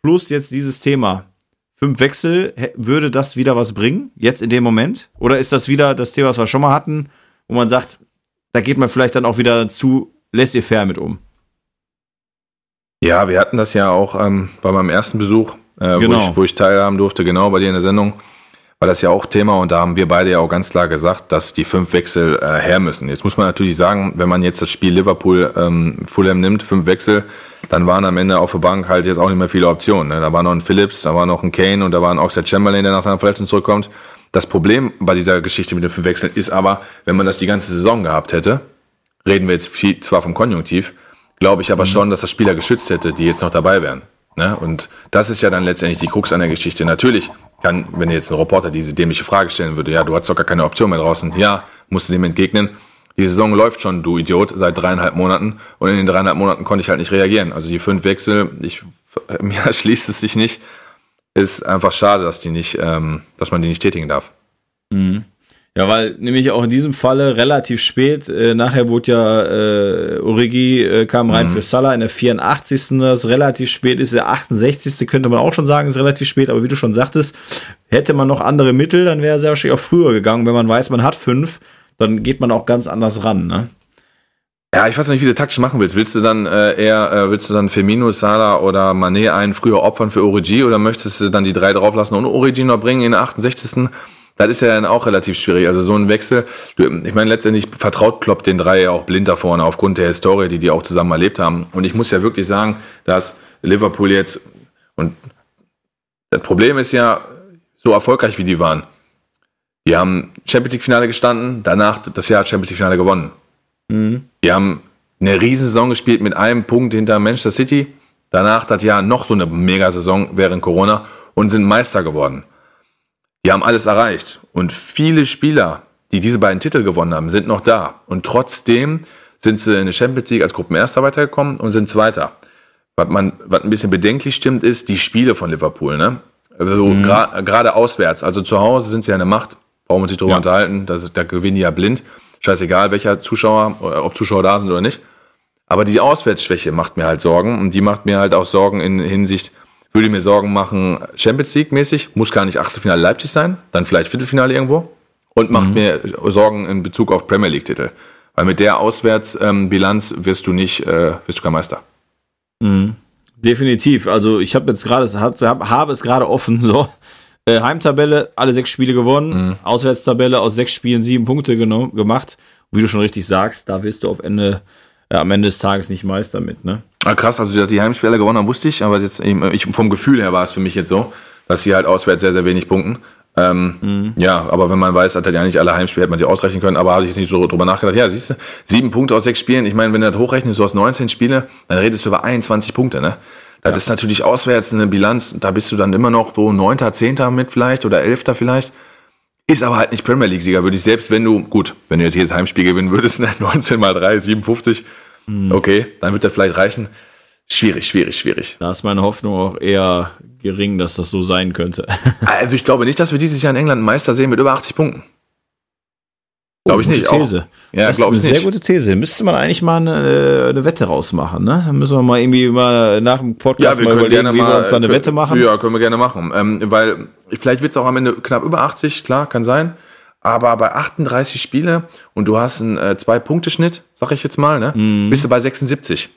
Speaker 1: plus jetzt dieses Thema, fünf Wechsel, würde das wieder was bringen, jetzt in dem Moment? Oder ist das wieder das Thema, was wir schon mal hatten, wo man sagt, da geht man vielleicht dann auch wieder zu laissez-faire mit um?
Speaker 2: Ja, wir hatten das ja auch ähm, bei meinem ersten Besuch, äh, genau. wo, ich, wo ich teilhaben durfte, genau bei dir in der Sendung war das ja auch Thema und da haben wir beide ja auch ganz klar gesagt, dass die fünf Wechsel äh, her müssen. Jetzt muss man natürlich sagen, wenn man jetzt das Spiel Liverpool ähm, Fulham nimmt, fünf Wechsel, dann waren am Ende auf der Bank halt jetzt auch nicht mehr viele Optionen. Ne? Da war noch ein Phillips, da war noch ein Kane und da war ein Oxford Chamberlain, der nach seiner Verletzung zurückkommt. Das Problem bei dieser Geschichte mit den fünf Wechseln ist aber, wenn man das die ganze Saison gehabt hätte, reden wir jetzt viel, zwar vom Konjunktiv, glaube ich aber mhm. schon, dass das Spieler geschützt hätte, die jetzt noch dabei wären. Ne? Und das ist ja dann letztendlich die Krux an der Geschichte. Natürlich kann, wenn jetzt ein Reporter diese dämliche Frage stellen würde, ja, du hast doch gar keine Option mehr draußen. Ja, musst du dem entgegnen. Die Saison läuft schon, du Idiot, seit dreieinhalb Monaten. Und in den dreieinhalb Monaten konnte ich halt nicht reagieren. Also die fünf Wechsel, ich, mir schließt es sich nicht. Ist einfach schade, dass die nicht, ähm, dass man die nicht tätigen darf.
Speaker 1: Ja, weil nämlich auch in diesem Falle relativ spät, äh, nachher wurde ja äh, Origi äh, kam rein mhm. für Salah in der 84. Das relativ spät ist, der 68. könnte man auch schon sagen, ist relativ spät, aber wie du schon sagtest, hätte man noch andere Mittel, dann wäre er sehr wahrscheinlich auch früher gegangen. Wenn man weiß, man hat fünf, dann geht man auch ganz anders ran, ne?
Speaker 2: Ja, ich weiß nicht, wie du taktisch machen willst. Willst du dann äh, eher, äh, willst du dann Firmino, Salah oder Mané einen früher opfern für Origi oder möchtest du dann die drei drauflassen und Origi noch bringen in der 68 das ist ja dann auch relativ schwierig. Also so ein Wechsel, ich meine, letztendlich vertraut Klopp den drei ja auch blind da vorne aufgrund der Historie, die die auch zusammen erlebt haben. Und ich muss ja wirklich sagen, dass Liverpool jetzt, und das Problem ist ja, so erfolgreich wie die waren. Die haben Champions League Finale gestanden, danach das Jahr Champions League Finale gewonnen. Mhm. Die haben eine Riesensaison gespielt mit einem Punkt hinter Manchester City. Danach das Jahr noch so eine Megasaison während Corona und sind Meister geworden. Die haben alles erreicht. Und viele Spieler, die diese beiden Titel gewonnen haben, sind noch da. Und trotzdem sind sie in der Champions League als Gruppenerster weitergekommen und sind Zweiter. Was, man, was ein bisschen bedenklich stimmt, ist die Spiele von Liverpool. Ne? Also mhm. gerade gra auswärts. Also zu Hause sind sie ja eine Macht. Brauchen wir sich darüber ja. unterhalten. Das, da gewinnen die ja blind. Scheißegal, welcher Zuschauer, ob Zuschauer da sind oder nicht. Aber die Auswärtsschwäche macht mir halt Sorgen. Und die macht mir halt auch Sorgen in Hinsicht, würde mir Sorgen machen, Champions League mäßig, muss gar nicht Achtelfinale Leipzig sein, dann vielleicht Viertelfinale irgendwo. Und macht mhm. mir Sorgen in Bezug auf Premier League Titel. Weil mit der Auswärtsbilanz ähm, wirst du nicht, äh, wirst du kein Meister.
Speaker 1: Mhm. Definitiv. Also ich habe jetzt gerade, hab, habe es gerade offen. So äh, Heimtabelle, alle sechs Spiele gewonnen. Mhm. Auswärtstabelle aus sechs Spielen sieben Punkte gemacht. Wie du schon richtig sagst, da wirst du auf Ende, äh, am Ende des Tages nicht Meister mit. Ne?
Speaker 2: Ah, krass, also die Heimspiele gewonnen haben, wusste ich, aber jetzt ich, vom Gefühl her war es für mich jetzt so, dass sie halt auswärts sehr, sehr wenig punkten. Ähm, mhm. Ja, aber wenn man weiß, hat er ja nicht alle Heimspiele, hätte man sie ausrechnen können, aber habe ich jetzt nicht so drüber nachgedacht. Ja, siehst du, sieben Punkte aus sechs Spielen. Ich meine, wenn du das hochrechnest, du hast 19 Spiele, dann redest du über 21 Punkte, ne? Das ja. ist natürlich auswärts eine Bilanz, da bist du dann immer noch so neunter, zehnter mit vielleicht oder elfter vielleicht. Ist aber halt nicht Premier League-Sieger, würde ich selbst, wenn du, gut, wenn du jetzt jedes Heimspiel gewinnen würdest, 19 ne, mal 3, 57, mhm. okay, dann wird das vielleicht reichen. Schwierig, schwierig, schwierig.
Speaker 1: Da ist meine Hoffnung auch eher gering, dass das so sein könnte.
Speaker 2: also ich glaube nicht, dass wir dieses Jahr in England einen Meister sehen mit über 80 Punkten. Glaube ich nicht.
Speaker 1: These. Auch. Ja, glaube ich nicht. Sehr gute These. Müsste man eigentlich mal eine, eine Wette rausmachen, ne? Dann müssen wir mal irgendwie mal nach dem Podcast ja, mal überlegen, wie wir uns da eine können, Wette machen.
Speaker 2: Ja, können wir gerne machen. Ähm, weil vielleicht wird es auch am Ende knapp über 80, klar, kann sein. Aber bei 38 Spiele und du hast einen äh, Zwei-Punkte-Schnitt, sag ich jetzt mal, ne? Mm. Bist du bei 76.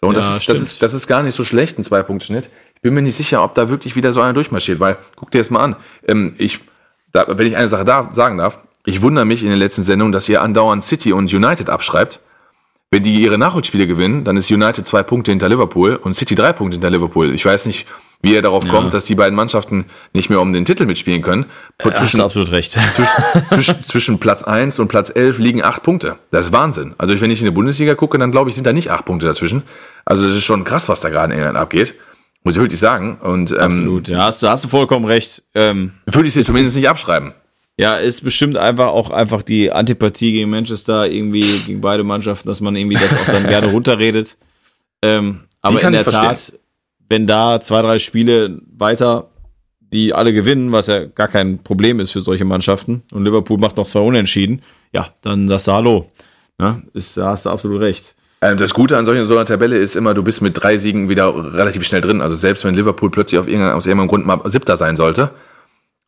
Speaker 2: So, und ja, das, ist, das, ist, das ist gar nicht so schlecht, ein Zwei-Punkte-Schnitt. Ich bin mir nicht sicher, ob da wirklich wieder so einer durchmarschiert, weil, guck dir das mal an. Ähm, ich, da, wenn ich eine Sache da, sagen darf, ich wundere mich in den letzten Sendungen, dass ihr andauernd City und United abschreibt. Wenn die ihre Nachholspiele gewinnen, dann ist United zwei Punkte hinter Liverpool und City drei Punkte hinter Liverpool. Ich weiß nicht, wie ihr darauf ja. kommt, dass die beiden Mannschaften nicht mehr um den Titel mitspielen können.
Speaker 1: Ja, zwischen, hast absolut recht.
Speaker 2: Zwischen, zwischen, zwischen Platz 1 und Platz 11 liegen acht Punkte. Das ist Wahnsinn. Also wenn ich in die Bundesliga gucke, dann glaube ich, sind da nicht acht Punkte dazwischen. Also das ist schon krass, was da gerade in England abgeht. Muss ich wirklich sagen. Und, ähm,
Speaker 1: Absolut, ja, hast, hast du vollkommen recht.
Speaker 2: Ähm, würde ich sie zumindest nicht abschreiben.
Speaker 1: Ja, ist bestimmt einfach auch einfach die Antipathie gegen Manchester, irgendwie gegen beide Mannschaften, dass man irgendwie das auch dann gerne runterredet. Ähm, aber in der Tat, wenn da zwei, drei Spiele weiter, die alle gewinnen, was ja gar kein Problem ist für solche Mannschaften, und Liverpool macht noch zwei Unentschieden, ja, dann sagst du Hallo. Ja, ist, da hast du absolut recht.
Speaker 2: Ähm, das Gute an solchen so einer Tabelle ist immer, du bist mit drei Siegen wieder relativ schnell drin. Also selbst wenn Liverpool plötzlich auf irgendein, aus irgendeinem Grund mal Siebter sein sollte,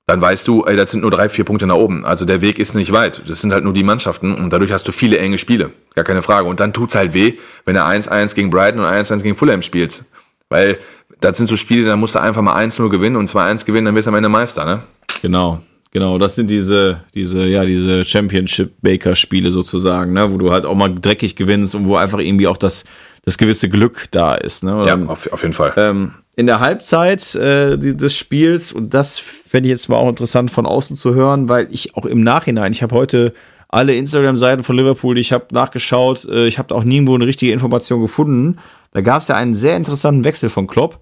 Speaker 2: dann weißt du, ey, das sind nur drei, vier Punkte nach oben. Also der Weg ist nicht weit. Das sind halt nur die Mannschaften und dadurch hast du viele enge Spiele. Gar keine Frage. Und dann tut's halt weh, wenn du 1-1 gegen Brighton und 1-1 gegen Fulham spielst. Weil das sind so Spiele, da musst du einfach mal 1-0 gewinnen und 2-1 gewinnen, dann wirst du am Ende Meister, ne?
Speaker 1: Genau. Genau, das sind diese, diese, ja, diese Championship-Baker-Spiele sozusagen, ne, wo du halt auch mal dreckig gewinnst und wo einfach irgendwie auch das, das gewisse Glück da ist, ne?
Speaker 2: ja, auf, auf jeden Fall.
Speaker 1: Ähm, in der Halbzeit äh, des Spiels, und das fände ich jetzt mal auch interessant von außen zu hören, weil ich auch im Nachhinein, ich habe heute alle Instagram-Seiten von Liverpool, ich habe nachgeschaut, äh, ich habe auch nirgendwo eine richtige Information gefunden. Da gab es ja einen sehr interessanten Wechsel von Klopp.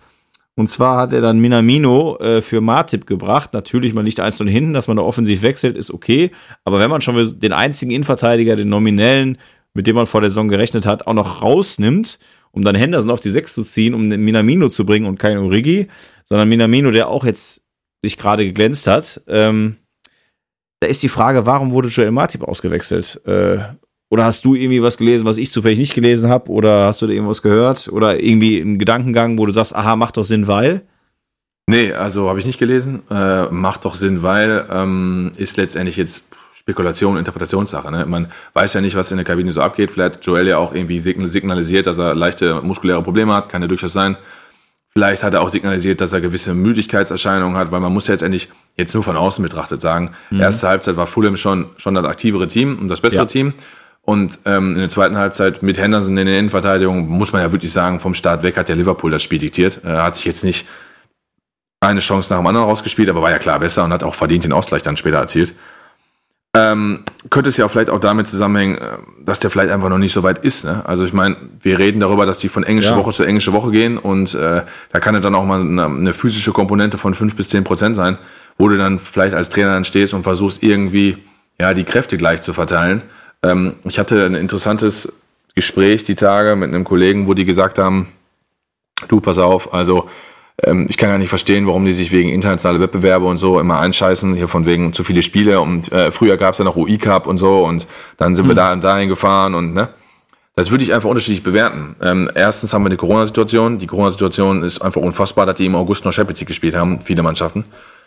Speaker 1: Und zwar hat er dann Minamino äh, für Martip gebracht. Natürlich, man liegt eins und hinten, dass man da offensiv wechselt, ist okay. Aber wenn man schon den einzigen Innenverteidiger, den nominellen, mit dem man vor der Saison gerechnet hat, auch noch rausnimmt, um dann Henderson auf die Sechs zu ziehen, um den Minamino zu bringen und kein Origi, sondern Minamino, der auch jetzt sich gerade geglänzt hat. Ähm, da ist die Frage, warum wurde Joel Martip ausgewechselt? Äh, oder hast du irgendwie was gelesen, was ich zufällig nicht gelesen habe? Oder hast du da irgendwas gehört? Oder irgendwie einen Gedankengang, wo du sagst, aha, macht doch Sinn, weil?
Speaker 2: Nee, also habe ich nicht gelesen. Äh, macht doch Sinn, weil ähm, ist letztendlich jetzt Spekulation, Interpretationssache. Ne? Man weiß ja nicht, was in der Kabine so abgeht. Vielleicht hat Joel ja auch irgendwie signalisiert, dass er leichte muskuläre Probleme hat. Kann ja durchaus sein. Vielleicht hat er auch signalisiert, dass er gewisse Müdigkeitserscheinungen hat, weil man muss ja letztendlich jetzt nur von außen betrachtet sagen, mhm. erste Halbzeit war Fulham schon, schon das aktivere Team und das bessere ja. Team. Und ähm, in der zweiten Halbzeit mit Henderson in der Innenverteidigung, muss man ja wirklich sagen, vom Start weg hat der Liverpool das Spiel diktiert. Er hat sich jetzt nicht eine Chance nach dem anderen rausgespielt, aber war ja klar besser und hat auch verdient den Ausgleich dann später erzielt. Ähm, könnte es ja vielleicht auch damit zusammenhängen, äh, dass der vielleicht einfach noch nicht so weit ist. Ne? Also ich meine, wir reden darüber, dass die von englische ja. Woche zu englische Woche gehen und äh, da kann ja dann auch mal eine, eine, physische Komponente von fünf bis zehn Prozent sein, wo du dann vielleicht als Trainer dann stehst und versuchst irgendwie ja die Kräfte gleich zu verteilen. Ähm, ich hatte ein interessantes Gespräch die Tage mit einem Kollegen, wo die gesagt haben, du pass auf, also ähm, ich kann gar nicht verstehen, warum die sich wegen internationale Wettbewerbe und so immer einscheißen, hier von wegen zu viele Spiele und äh, früher gab es ja noch UI Cup und so und dann sind mhm. wir da und dahin gefahren und ne. Das würde ich einfach unterschiedlich bewerten. Ähm, erstens haben wir eine Corona-Situation. Die Corona-Situation ist einfach unfassbar, dass die im August noch Champions League gespielt haben, viele Mannschaften.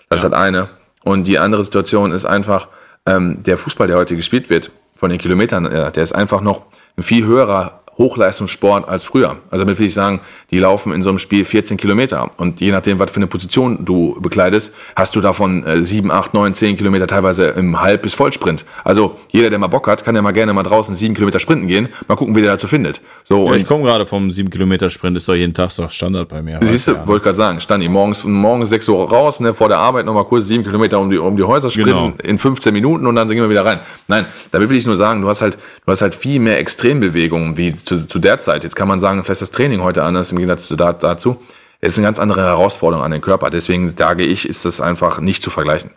Speaker 2: Das ja. ist halt eine. Und die andere Situation ist einfach, ähm, der Fußball, der heute gespielt wird, von den Kilometern, äh, der ist einfach noch ein viel höherer Hochleistungssport als früher. Also damit will ich sagen, die laufen in so einem Spiel 14 Kilometer. Und je nachdem, was für eine Position du bekleidest, hast du davon äh, 7, 8, 9, 10 Kilometer teilweise im Halb- bis Vollsprint. Also jeder, der mal Bock hat, kann ja mal gerne mal draußen 7 Kilometer sprinten gehen. Mal gucken, wie der dazu findet. So,
Speaker 1: Ja, ich komme gerade vom 7 Kilometer Sprint, ist doch jeden Tag so Standard bei mir.
Speaker 2: Siehst du, wollte gerade sagen, stand ich morgens, morgens 6 Uhr raus, ne, vor der Arbeit nochmal kurz sieben Kilometer um die, um die Häuser sprinten
Speaker 1: Genau.
Speaker 2: in 15 Minuten und dann gehen wir wieder rein. Nein, damit will ich nur sagen, du hast halt, du hast halt viel mehr Extrembewegungen wie zu, zu der Zeit. Jetzt kann man sagen, vielleicht ist das Training heute anders im Gegensatz zu da, dazu. Es ist eine ganz andere Herausforderung an den Körper. Deswegen sage ich, ist das einfach nicht zu vergleichen.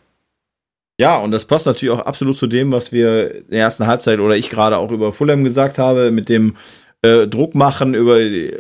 Speaker 1: Ja, und das passt natürlich auch absolut zu dem, was wir in der ersten Halbzeit oder ich gerade auch über Fulham gesagt habe, mit dem äh, Druck machen, über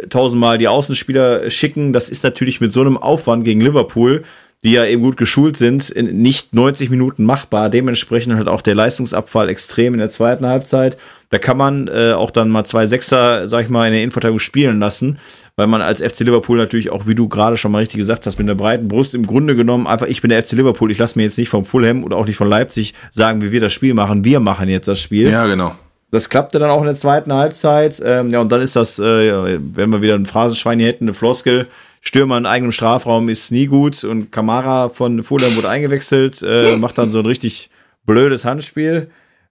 Speaker 1: tausendmal die Außenspieler schicken. Das ist natürlich mit so einem Aufwand gegen Liverpool, die ja eben gut geschult sind, in nicht 90 Minuten machbar. Dementsprechend halt auch der Leistungsabfall extrem in der zweiten Halbzeit. Da kann man äh, auch dann mal zwei Sechser, sag ich mal, in der Innenverteidigung spielen lassen, weil man als FC Liverpool natürlich auch, wie du gerade schon mal richtig gesagt hast, mit einer breiten Brust im Grunde genommen einfach, ich bin der FC Liverpool, ich lasse mir jetzt nicht vom Fulham oder auch nicht von Leipzig sagen, wie wir das Spiel machen. Wir machen jetzt das Spiel.
Speaker 2: Ja, genau.
Speaker 1: Das klappte dann auch in der zweiten Halbzeit. Ähm, ja, und dann ist das, äh, wenn wir wieder ein Phrasenschwein hier hätten, eine Floskel. Stürmer in eigenem Strafraum ist nie gut und Kamara von Fulham wurde eingewechselt, äh, macht dann so ein richtig blödes Handspiel.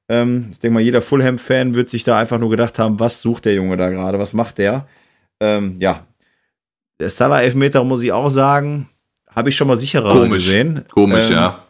Speaker 1: Ähm, ich denke mal, jeder Fulham-Fan wird sich da einfach nur gedacht haben, was sucht der Junge da gerade, was macht der? Ähm, ja, der Salah-Elfmeter, muss ich auch sagen, habe ich schon mal sicherer
Speaker 2: Komisch.
Speaker 1: gesehen.
Speaker 2: Komisch,
Speaker 1: Ähm,
Speaker 2: ja.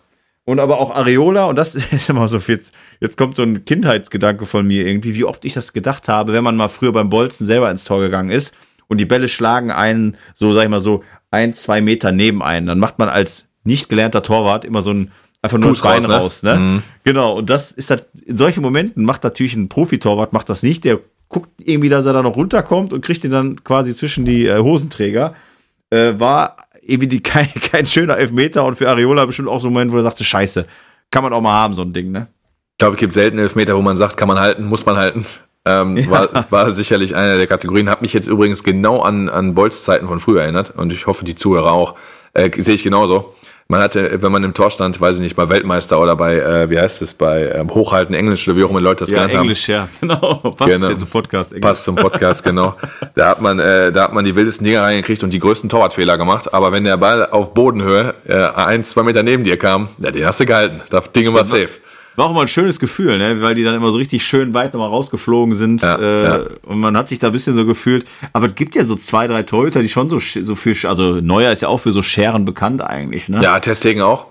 Speaker 1: und aber auch Areola, und das ist immer so viel, jetzt, jetzt kommt so ein Kindheitsgedanke von mir irgendwie, wie oft ich das gedacht habe, wenn man mal früher beim Bolzen selber ins Tor gegangen ist und die Bälle schlagen einen, so sag ich mal so, ein, zwei Meter neben einen, dann macht man als nicht gelernter Torwart immer so ein, einfach nur
Speaker 2: Fuß
Speaker 1: ein Bein
Speaker 2: raus, ne?
Speaker 1: raus, ne?
Speaker 2: Mhm.
Speaker 1: Genau, und das ist halt, in solchen Momenten macht natürlich ein Profitorwart, macht das nicht, der guckt irgendwie, dass er da noch runterkommt und kriegt ihn dann quasi zwischen die äh, Hosenträger. Äh, war irgendwie die, kein, kein schöner Elfmeter und für Areola bestimmt auch so ein Moment, wo er sagte, scheiße, kann man auch mal haben, so ein Ding, ne?
Speaker 2: Ich glaube, es gibt selten Elfmeter, wo man sagt, kann man halten, muss man halten. Ähm, war, war sicherlich eine der Kategorien. Hat mich jetzt übrigens genau an, an Bolts Zeiten von früher erinnert und ich hoffe, die Zuhörer auch. Äh, Sehe ich genauso. Man hatte, wenn man im Tor stand, weiß ich nicht, bei Weltmeister oder bei, äh, wie heißt es, bei ähm, Hochhalten Englisch oder wie auch immer Leute das
Speaker 1: Ja,
Speaker 2: genannt haben.
Speaker 1: Englisch, ja, genau. Passt
Speaker 2: Genau.
Speaker 1: im Podcast. Englisch.
Speaker 2: Passt zum Podcast, genau. Da hat man, äh, da hat man die wildesten Dinger reingekriegt und die größten Torwartfehler gemacht. Aber wenn der Ball auf Bodenhöhe äh, ein, zwei Meter neben dir kam, ja, den hast du gehalten. Das Ding war safe.
Speaker 1: War auch mal ein schönes Gefühl, ne? weil die dann immer so richtig schön weit nochmal rausgeflogen sind.
Speaker 2: Ja,
Speaker 1: äh,
Speaker 2: ja.
Speaker 1: Und man hat sich da ein bisschen so gefühlt. Aber es gibt ja so zwei, drei Torhüter, die schon so, so für, also Neuer ist ja auch für so Scheren bekannt eigentlich. Ne?
Speaker 2: Ja, Testegen auch.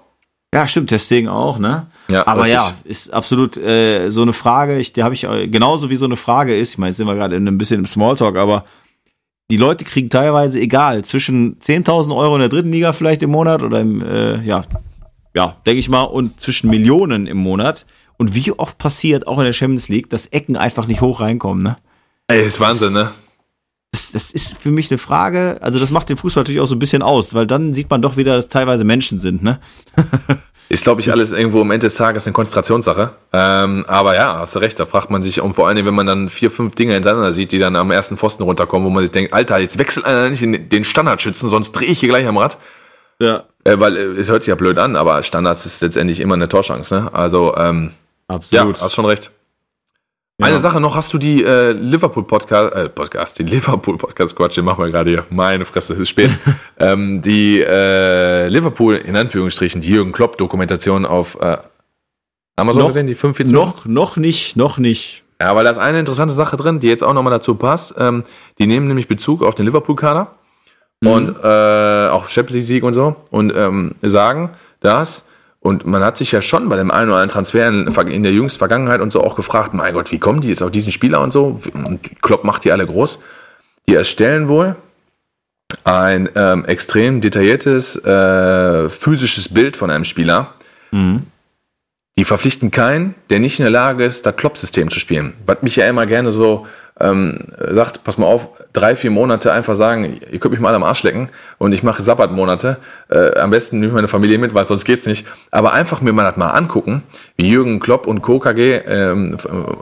Speaker 1: Ja, stimmt, Testegen auch, ne?
Speaker 2: Ja,
Speaker 1: Aber ja, ist absolut äh, so eine Frage, ich, die habe ich äh, genauso wie so eine Frage ist, ich meine, jetzt sind wir gerade in ein bisschen im Smalltalk, aber die Leute kriegen teilweise egal, zwischen 10.000 Euro in der dritten Liga vielleicht im Monat oder im, äh, ja, ja, denke ich mal, und zwischen Millionen im Monat. Und wie oft passiert, auch in der Champions League, dass Ecken einfach nicht hoch reinkommen, ne?
Speaker 2: Ey, ist Wahnsinn, ne?
Speaker 1: Das, das ist für mich eine Frage, also das macht den Fußball natürlich auch so ein bisschen aus, weil dann sieht man doch wieder, dass teilweise Menschen sind, ne?
Speaker 2: Ist, glaube ich, alles irgendwo am Ende des Tages eine Konzentrationssache. Ähm, aber ja, hast du recht, da fragt man sich, und vor allen Dingen, wenn man dann vier, fünf Dinge hintereinander sieht, die dann am ersten Pfosten runterkommen, wo man sich denkt, Alter, jetzt wechselt einer nicht in den Standardschützen, sonst drehe ich hier gleich am Rad.
Speaker 1: Ja,
Speaker 2: Äh, weil äh, es hört sich ja blöd an, aber Standards ist letztendlich immer eine Torchance, ne? Also, ähm, ja,
Speaker 1: absolut.
Speaker 2: hast schon recht.
Speaker 1: Ja.
Speaker 2: Eine Sache noch, hast du die äh, Liverpool Podcast, äh, Podcast, die Liverpool Podcast, Quatsch, den machen wir gerade hier. Meine Fresse, ist spät. ähm, die äh, Liverpool, in Anführungsstrichen, die Jürgen Klopp Dokumentation auf äh, Amazon
Speaker 1: Noch-
Speaker 2: gesehen, die 45 Minuten?
Speaker 1: Noch, noch nicht, noch nicht.
Speaker 2: Ja, weil da ist eine interessante Sache drin, die jetzt auch nochmal dazu passt. Ähm, die nehmen nämlich Bezug auf den Liverpool-Kader und äh, auch Champions League-Sieg und so. Und ähm, sagen, dass, und man hat sich ja schon bei dem einen oder anderen Transfer in, der jüngsten Vergangenheit und so auch gefragt, mein Gott, wie kommen die jetzt auf diesen Spieler und so? Und Klopp macht die alle groß. Die erstellen wohl ein ähm, extrem detailliertes äh, physisches Bild von einem Spieler, die verpflichten keinen, der nicht in der Lage ist, das Klopp-System zu spielen. Was mich ja immer gerne so ähm, sagt, pass mal auf, drei, vier Monate einfach sagen, ihr könnt mich mal am Arsch lecken und ich mache Sabbatmonate. Äh, am besten nehme ich meine Familie mit, weil sonst geht's nicht. Aber einfach mir mal das mal angucken, wie Jürgen Klopp und Co. KG ähm,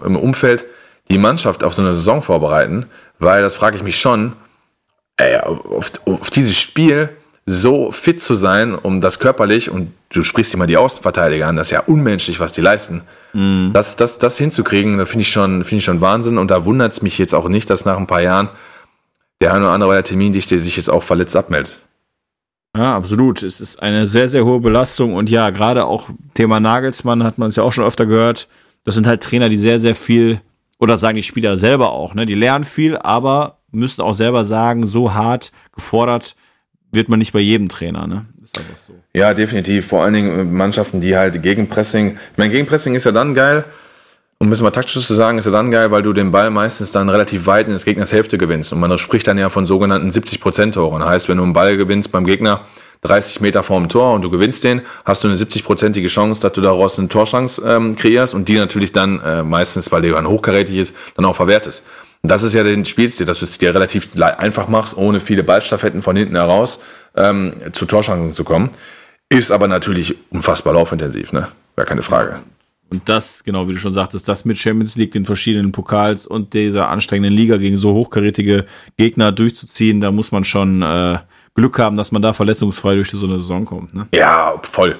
Speaker 2: im Umfeld die Mannschaft auf so eine Saison vorbereiten, weil das frage ich mich schon, ey, auf, auf dieses Spiel so fit zu sein, um das körperlich und du sprichst immer die Außenverteidiger an, das ist ja unmenschlich, was die leisten. Mhm. Das, das, das hinzukriegen, da finde ich, schon, find ich schon Wahnsinn. Und da wundert es mich jetzt auch nicht, dass nach ein paar Jahren der eine oder andere der Termindichte sich jetzt auch verletzt abmeldet.
Speaker 1: Ja, absolut. Es ist eine sehr, sehr hohe Belastung. Und ja, gerade auch Thema Nagelsmann hat man es ja auch schon öfter gehört. Das sind halt Trainer, die sehr, sehr viel, oder sagen die Spieler selber auch, ne? Die lernen viel, aber müssen auch selber sagen, so hart gefordert wird man nicht bei jedem Trainer, ne?
Speaker 2: Ist einfach so. Ja, definitiv. Vor allen Dingen Mannschaften, die halt Gegenpressing. Ich meine, Gegenpressing ist ja dann geil, um ein bisschen mal taktisch zu sagen, ist ja dann geil, weil du den Ball meistens dann relativ weit in des Gegners Hälfte gewinnst. Und man spricht dann ja von sogenannten 70%-Toren. Heißt, wenn du einen Ball gewinnst beim Gegner 30 Meter vorm Tor und du gewinnst den, hast du eine 70-prozentige Chance, dass du daraus eine Torchance ähm, kreierst und die natürlich dann äh, meistens, weil der dann hochkarätig ist, dann auch verwertest. Und das ist ja den Spielstil, dass du es dir relativ einfach machst, ohne viele Ballstaffetten von hinten heraus ähm, zu Torchancen zu kommen. Ist aber natürlich unfassbar laufintensiv, ne? Gar keine Frage.
Speaker 1: Und das, genau wie du schon sagtest, das mit Champions League, den verschiedenen Pokals und dieser anstrengenden Liga gegen so hochkarätige Gegner durchzuziehen, da muss man schon äh, Glück haben, dass man da verletzungsfrei durch so eine Saison kommt. Ne?
Speaker 2: Ja, voll.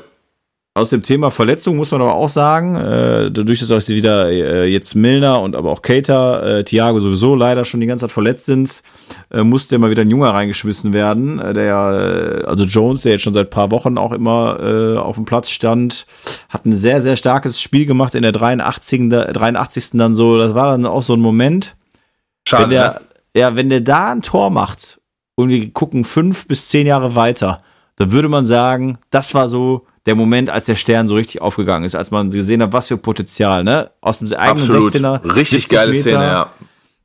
Speaker 1: Aus dem Thema Verletzung muss man aber auch sagen, äh, dadurch, dass auch wieder äh, jetzt Milner und aber auch Cater, äh, Thiago sowieso leider schon die ganze Zeit verletzt sind, äh, musste immer wieder ein Junger reingeschmissen werden, äh, der äh, also Jones, der jetzt schon seit paar Wochen auch immer äh, auf dem Platz stand, hat ein sehr, sehr starkes Spiel gemacht in der 83. 83. dann so, das war dann auch so ein Moment. Schade, wenn der, ne? Ja, wenn der da ein Tor macht und wir gucken fünf bis zehn Jahre weiter, dann würde man sagen, das war so der Moment, als der Stern so richtig aufgegangen ist, als man gesehen hat, was für Potenzial, ne? Aus dem eigenen Absolut. 16er.
Speaker 2: Richtig geile Meter. Szene, ja.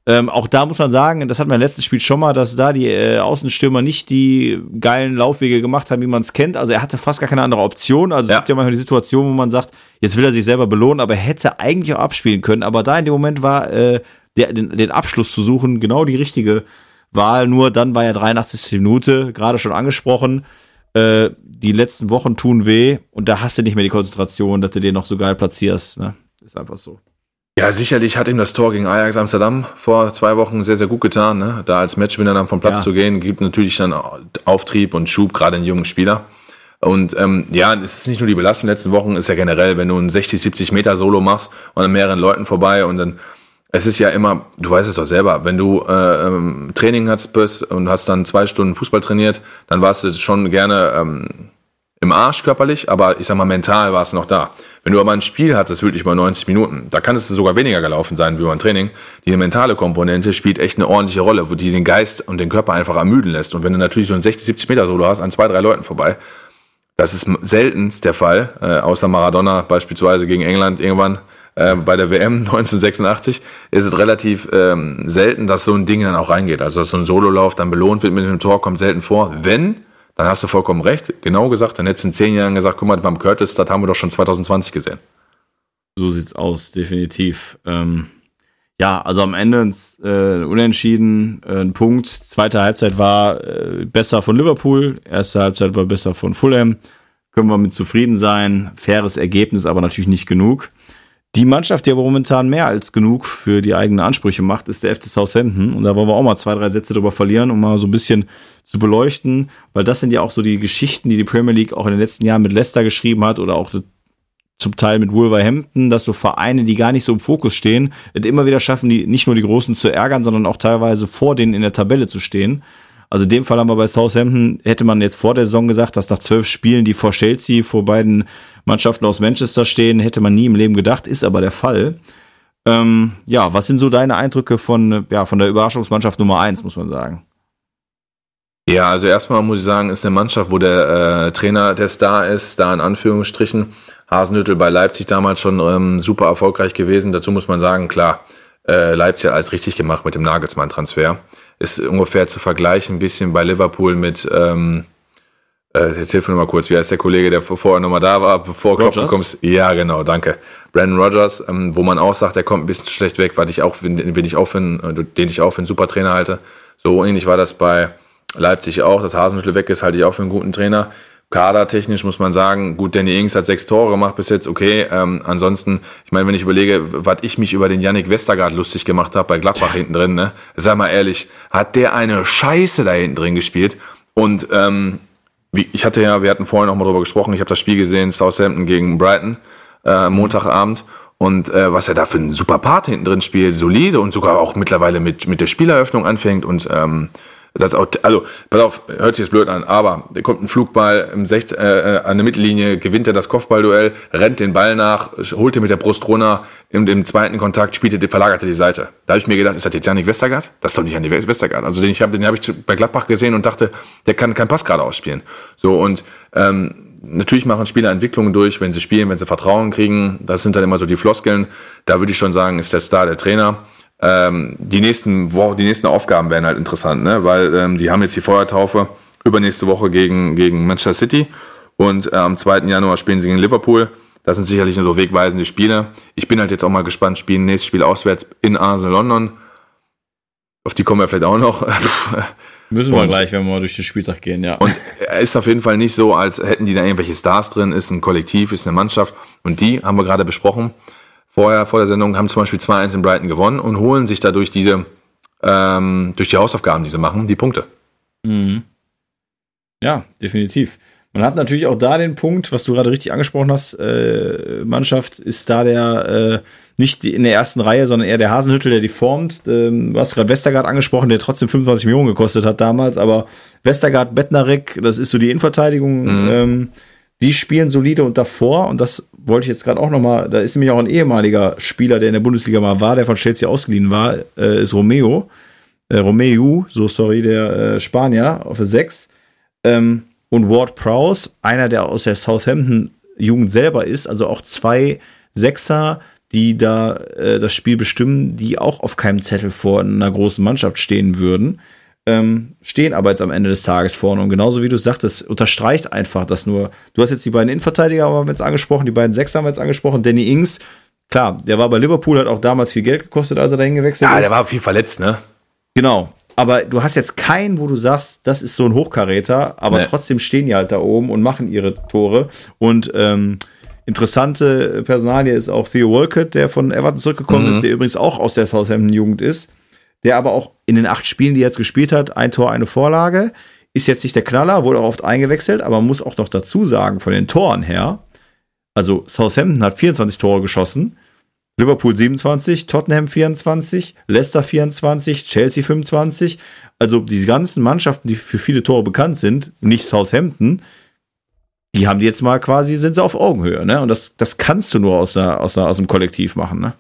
Speaker 1: Ähm, auch da muss man sagen, das hat man im letzten Spiel schon mal, dass da die äh, Außenstürmer nicht die geilen Laufwege gemacht haben, wie man es kennt. Also er hatte fast gar keine andere Option. Also ja. es gibt ja manchmal die Situation, wo man sagt, jetzt will er sich selber belohnen, aber er hätte eigentlich auch abspielen können. Aber da in dem Moment war äh, der, den, den Abschluss zu suchen genau die richtige Wahl. Nur dann war ja 83. Minute, gerade schon angesprochen. Äh, die letzten Wochen tun weh und da hast du nicht mehr die Konzentration, dass du den noch so geil platzierst. Ne? Ist einfach so.
Speaker 2: Ja, sicherlich hat ihm das Tor gegen Ajax Amsterdam vor zwei Wochen sehr, sehr gut getan. Ne? Da als Matchwinner dann vom Platz ja. zu gehen, gibt natürlich dann Auftrieb und Schub, gerade in jungen Spieler. Und ähm, ja, es ist nicht nur die Belastung letzten Wochen, ist ja generell, wenn du ein 60, 70 Meter Solo machst und an mehreren Leuten vorbei und dann es ist ja immer, du weißt es doch selber, wenn du äh, ähm, Training hast bist und hast dann zwei Stunden Fußball trainiert, dann warst du schon gerne ähm, im Arsch körperlich, aber ich sag mal, mental warst du noch da. Wenn du aber ein Spiel hattest, wirklich über 90 Minuten, da kann es sogar weniger gelaufen sein wie beim Training. Die mentale Komponente spielt echt eine ordentliche Rolle, wo die den Geist und den Körper einfach ermüden lässt. Und wenn du natürlich so ein 60, 70 Meter Solo hast, an zwei, drei Leuten vorbei, das ist seltenst der Fall, äh, außer Maradona beispielsweise gegen England irgendwann, äh, bei der WM 1986 ist es relativ ähm, selten, dass so ein Ding dann auch reingeht. Also dass so ein Sololauf dann belohnt wird mit einem Tor, kommt selten vor. Wenn, dann hast du vollkommen recht. Genau gesagt, dann hättest du in zehn Jahren gesagt, guck mal, beim Curtis, das haben wir doch schon 2020 gesehen.
Speaker 1: So sieht's aus, definitiv. Ähm, ja, also am Ende äh, unentschieden, äh, ein Punkt. Zweite Halbzeit war äh, besser von Liverpool, erste Halbzeit war besser von Fulham. Können wir mit zufrieden sein. Faires Ergebnis, aber natürlich nicht genug. Die Mannschaft, die aber momentan mehr als genug für die eigenen Ansprüche macht, ist der FC Southampton. Und da wollen wir auch mal zwei, drei Sätze drüber verlieren, um mal so ein bisschen zu beleuchten, weil das sind ja auch so die Geschichten, die die Premier League auch in den letzten Jahren mit Leicester geschrieben hat oder auch zum Teil mit Wolverhampton, dass so Vereine, die gar nicht so im Fokus stehen, immer wieder schaffen, die nicht nur die Großen zu ärgern, sondern auch teilweise vor denen in der Tabelle zu stehen. Also in dem Fall haben wir bei Southampton, hätte man jetzt vor der Saison gesagt, dass nach zwölf Spielen, die vor Chelsea, vor beiden Mannschaften aus Manchester stehen, hätte man nie im Leben gedacht, ist aber der Fall. Ähm, ja, was sind so deine Eindrücke von, ja, von der Überraschungsmannschaft Nummer eins, muss man sagen?
Speaker 2: Ja, also erstmal muss ich sagen, ist eine Mannschaft, wo der äh, Trainer der Star ist, da in Anführungsstrichen. Hasenhüttel bei Leipzig damals schon ähm, super erfolgreich gewesen. Dazu muss man sagen, klar, äh, Leipzig hat alles richtig gemacht mit dem Nagelsmann-Transfer ist ungefähr zu vergleichen, ein bisschen bei Liverpool mit, ähm, äh, jetzt hilf mir mal kurz, wie heißt der Kollege, der vorher nochmal da war, bevor Klopp kommst? Ja, genau, danke. Brandon Rogers, ähm, wo man auch sagt, der kommt ein bisschen schlecht weg, weil ich auch, den ich auch für, den ich auch für einen super Trainer halte. So ähnlich war das bei Leipzig auch, dass Hasenhüttl weg ist, halte ich auch für einen guten Trainer. Kadertechnisch muss man sagen, gut, Danny Ings hat sechs Tore gemacht bis jetzt, okay. Ähm, ansonsten, ich meine, wenn ich überlege, was ich mich über den Yannick Westergaard lustig gemacht habe bei Gladbach hinten drin, ne? Sag mal ehrlich, hat der eine Scheiße da hinten drin gespielt. Und ähm, wie, ich hatte ja, wir hatten vorhin auch mal drüber gesprochen, ich habe das Spiel gesehen, Southampton gegen Brighton, äh, Montagabend. Und äh, was er da für einen super Part hinten drin spielt, solide und sogar auch mittlerweile mit, mit der Spieleröffnung anfängt und ähm, das also, pass auf, hört sich jetzt blöd an, aber da kommt ein Flugball im 16, äh, an der Mittellinie, gewinnt er das Kopfballduell, rennt den Ball nach, holt ihn mit der Brust runter, im, im zweiten Kontakt spielt er, verlagert er die Seite. Da habe ich mir gedacht, ist das jetzt Janik Westergaard? Das ist doch nicht Janik Westergaard. Also den habe den hab ich bei Gladbach gesehen und dachte, der kann keinen Pass gerade ausspielen. So und ähm, natürlich machen Spieler Entwicklungen durch, wenn sie spielen, wenn sie Vertrauen kriegen. Das sind dann immer so die Floskeln. Da würde ich schon sagen, ist der Star der Trainer ähm, die nächsten Wochen, die nächsten Aufgaben werden halt interessant, ne? weil ähm, die haben jetzt die Feuertaufe übernächste Woche gegen, gegen Manchester City und äh, am 2. Januar spielen sie gegen Liverpool. Das sind sicherlich nur so wegweisende Spiele. Ich bin halt jetzt auch mal gespannt, spielen nächstes Spiel auswärts in Arsenal London. Auf die kommen wir vielleicht auch noch.
Speaker 1: Müssen wir gleich, wenn wir mal durch den Spieltag gehen, ja.
Speaker 2: Und er ist auf jeden Fall nicht so, als hätten die da irgendwelche Stars drin, ist ein Kollektiv, ist eine Mannschaft. Und die haben wir gerade besprochen vorher, vor der Sendung, haben zum Beispiel 2-1 in Brighton gewonnen und holen sich dadurch diese, ähm, durch die Hausaufgaben, die sie machen, die Punkte.
Speaker 1: Mhm. Ja, definitiv. Man hat natürlich auch da den Punkt, was du gerade richtig angesprochen hast, äh, Mannschaft ist da der äh, nicht in der ersten Reihe, sondern eher der Hasenhüttel, der die formt. Ähm, du hast gerade Westergaard angesprochen, der trotzdem 25 Millionen gekostet hat damals, aber Westergaard, Bettnarek, das ist so die Innenverteidigung. Mhm. Ähm, die spielen solide und davor, und das wollte ich jetzt gerade auch nochmal, da ist nämlich auch ein ehemaliger Spieler, der in der Bundesliga mal war, der von Chelsea ausgeliehen war, äh, ist Romeo. Äh, Romeo, so sorry, der äh, Spanier auf der 6. Ähm, und Ward Prowse, einer, der aus der Southampton-Jugend selber ist, also auch zwei Sechser, die da äh, das Spiel bestimmen, die auch auf keinem Zettel vor einer großen Mannschaft stehen würden ähm, stehen aber jetzt am Ende des Tages vorne. Und genauso wie du sagtest, unterstreicht einfach das nur. Du hast jetzt die beiden Innenverteidiger haben wir jetzt angesprochen, die beiden Sechser haben wir jetzt angesprochen. Danny Ings, klar, der war bei Liverpool, hat auch damals viel Geld gekostet, als er dahin gewechselt
Speaker 2: ja, ist. Ja, der war viel verletzt, ne?
Speaker 1: Genau. Aber du hast jetzt keinen, wo du sagst, das ist so ein Hochkaräter, aber nee. trotzdem stehen die halt da oben und machen ihre Tore. Und ähm, interessante Personalie ist auch Theo Walcott, der von Everton zurückgekommen mhm. ist, der übrigens auch aus der Southampton-Jugend ist der aber auch in den acht Spielen, die er jetzt gespielt hat, ein Tor, eine Vorlage. Ist jetzt nicht der Knaller, wurde auch oft eingewechselt, aber man muss auch noch dazu sagen, von den Toren her, also Southampton hat 24 Tore geschossen, Liverpool 27, Tottenham 24, Leicester 24, Chelsea 25. Also diese ganzen Mannschaften, die für viele Tore bekannt sind, nicht Southampton, die haben die jetzt mal quasi, sind sie auf Augenhöhe, ne? Und das, das kannst du nur aus, einer, aus, einer, aus einem Kollektiv machen, ne?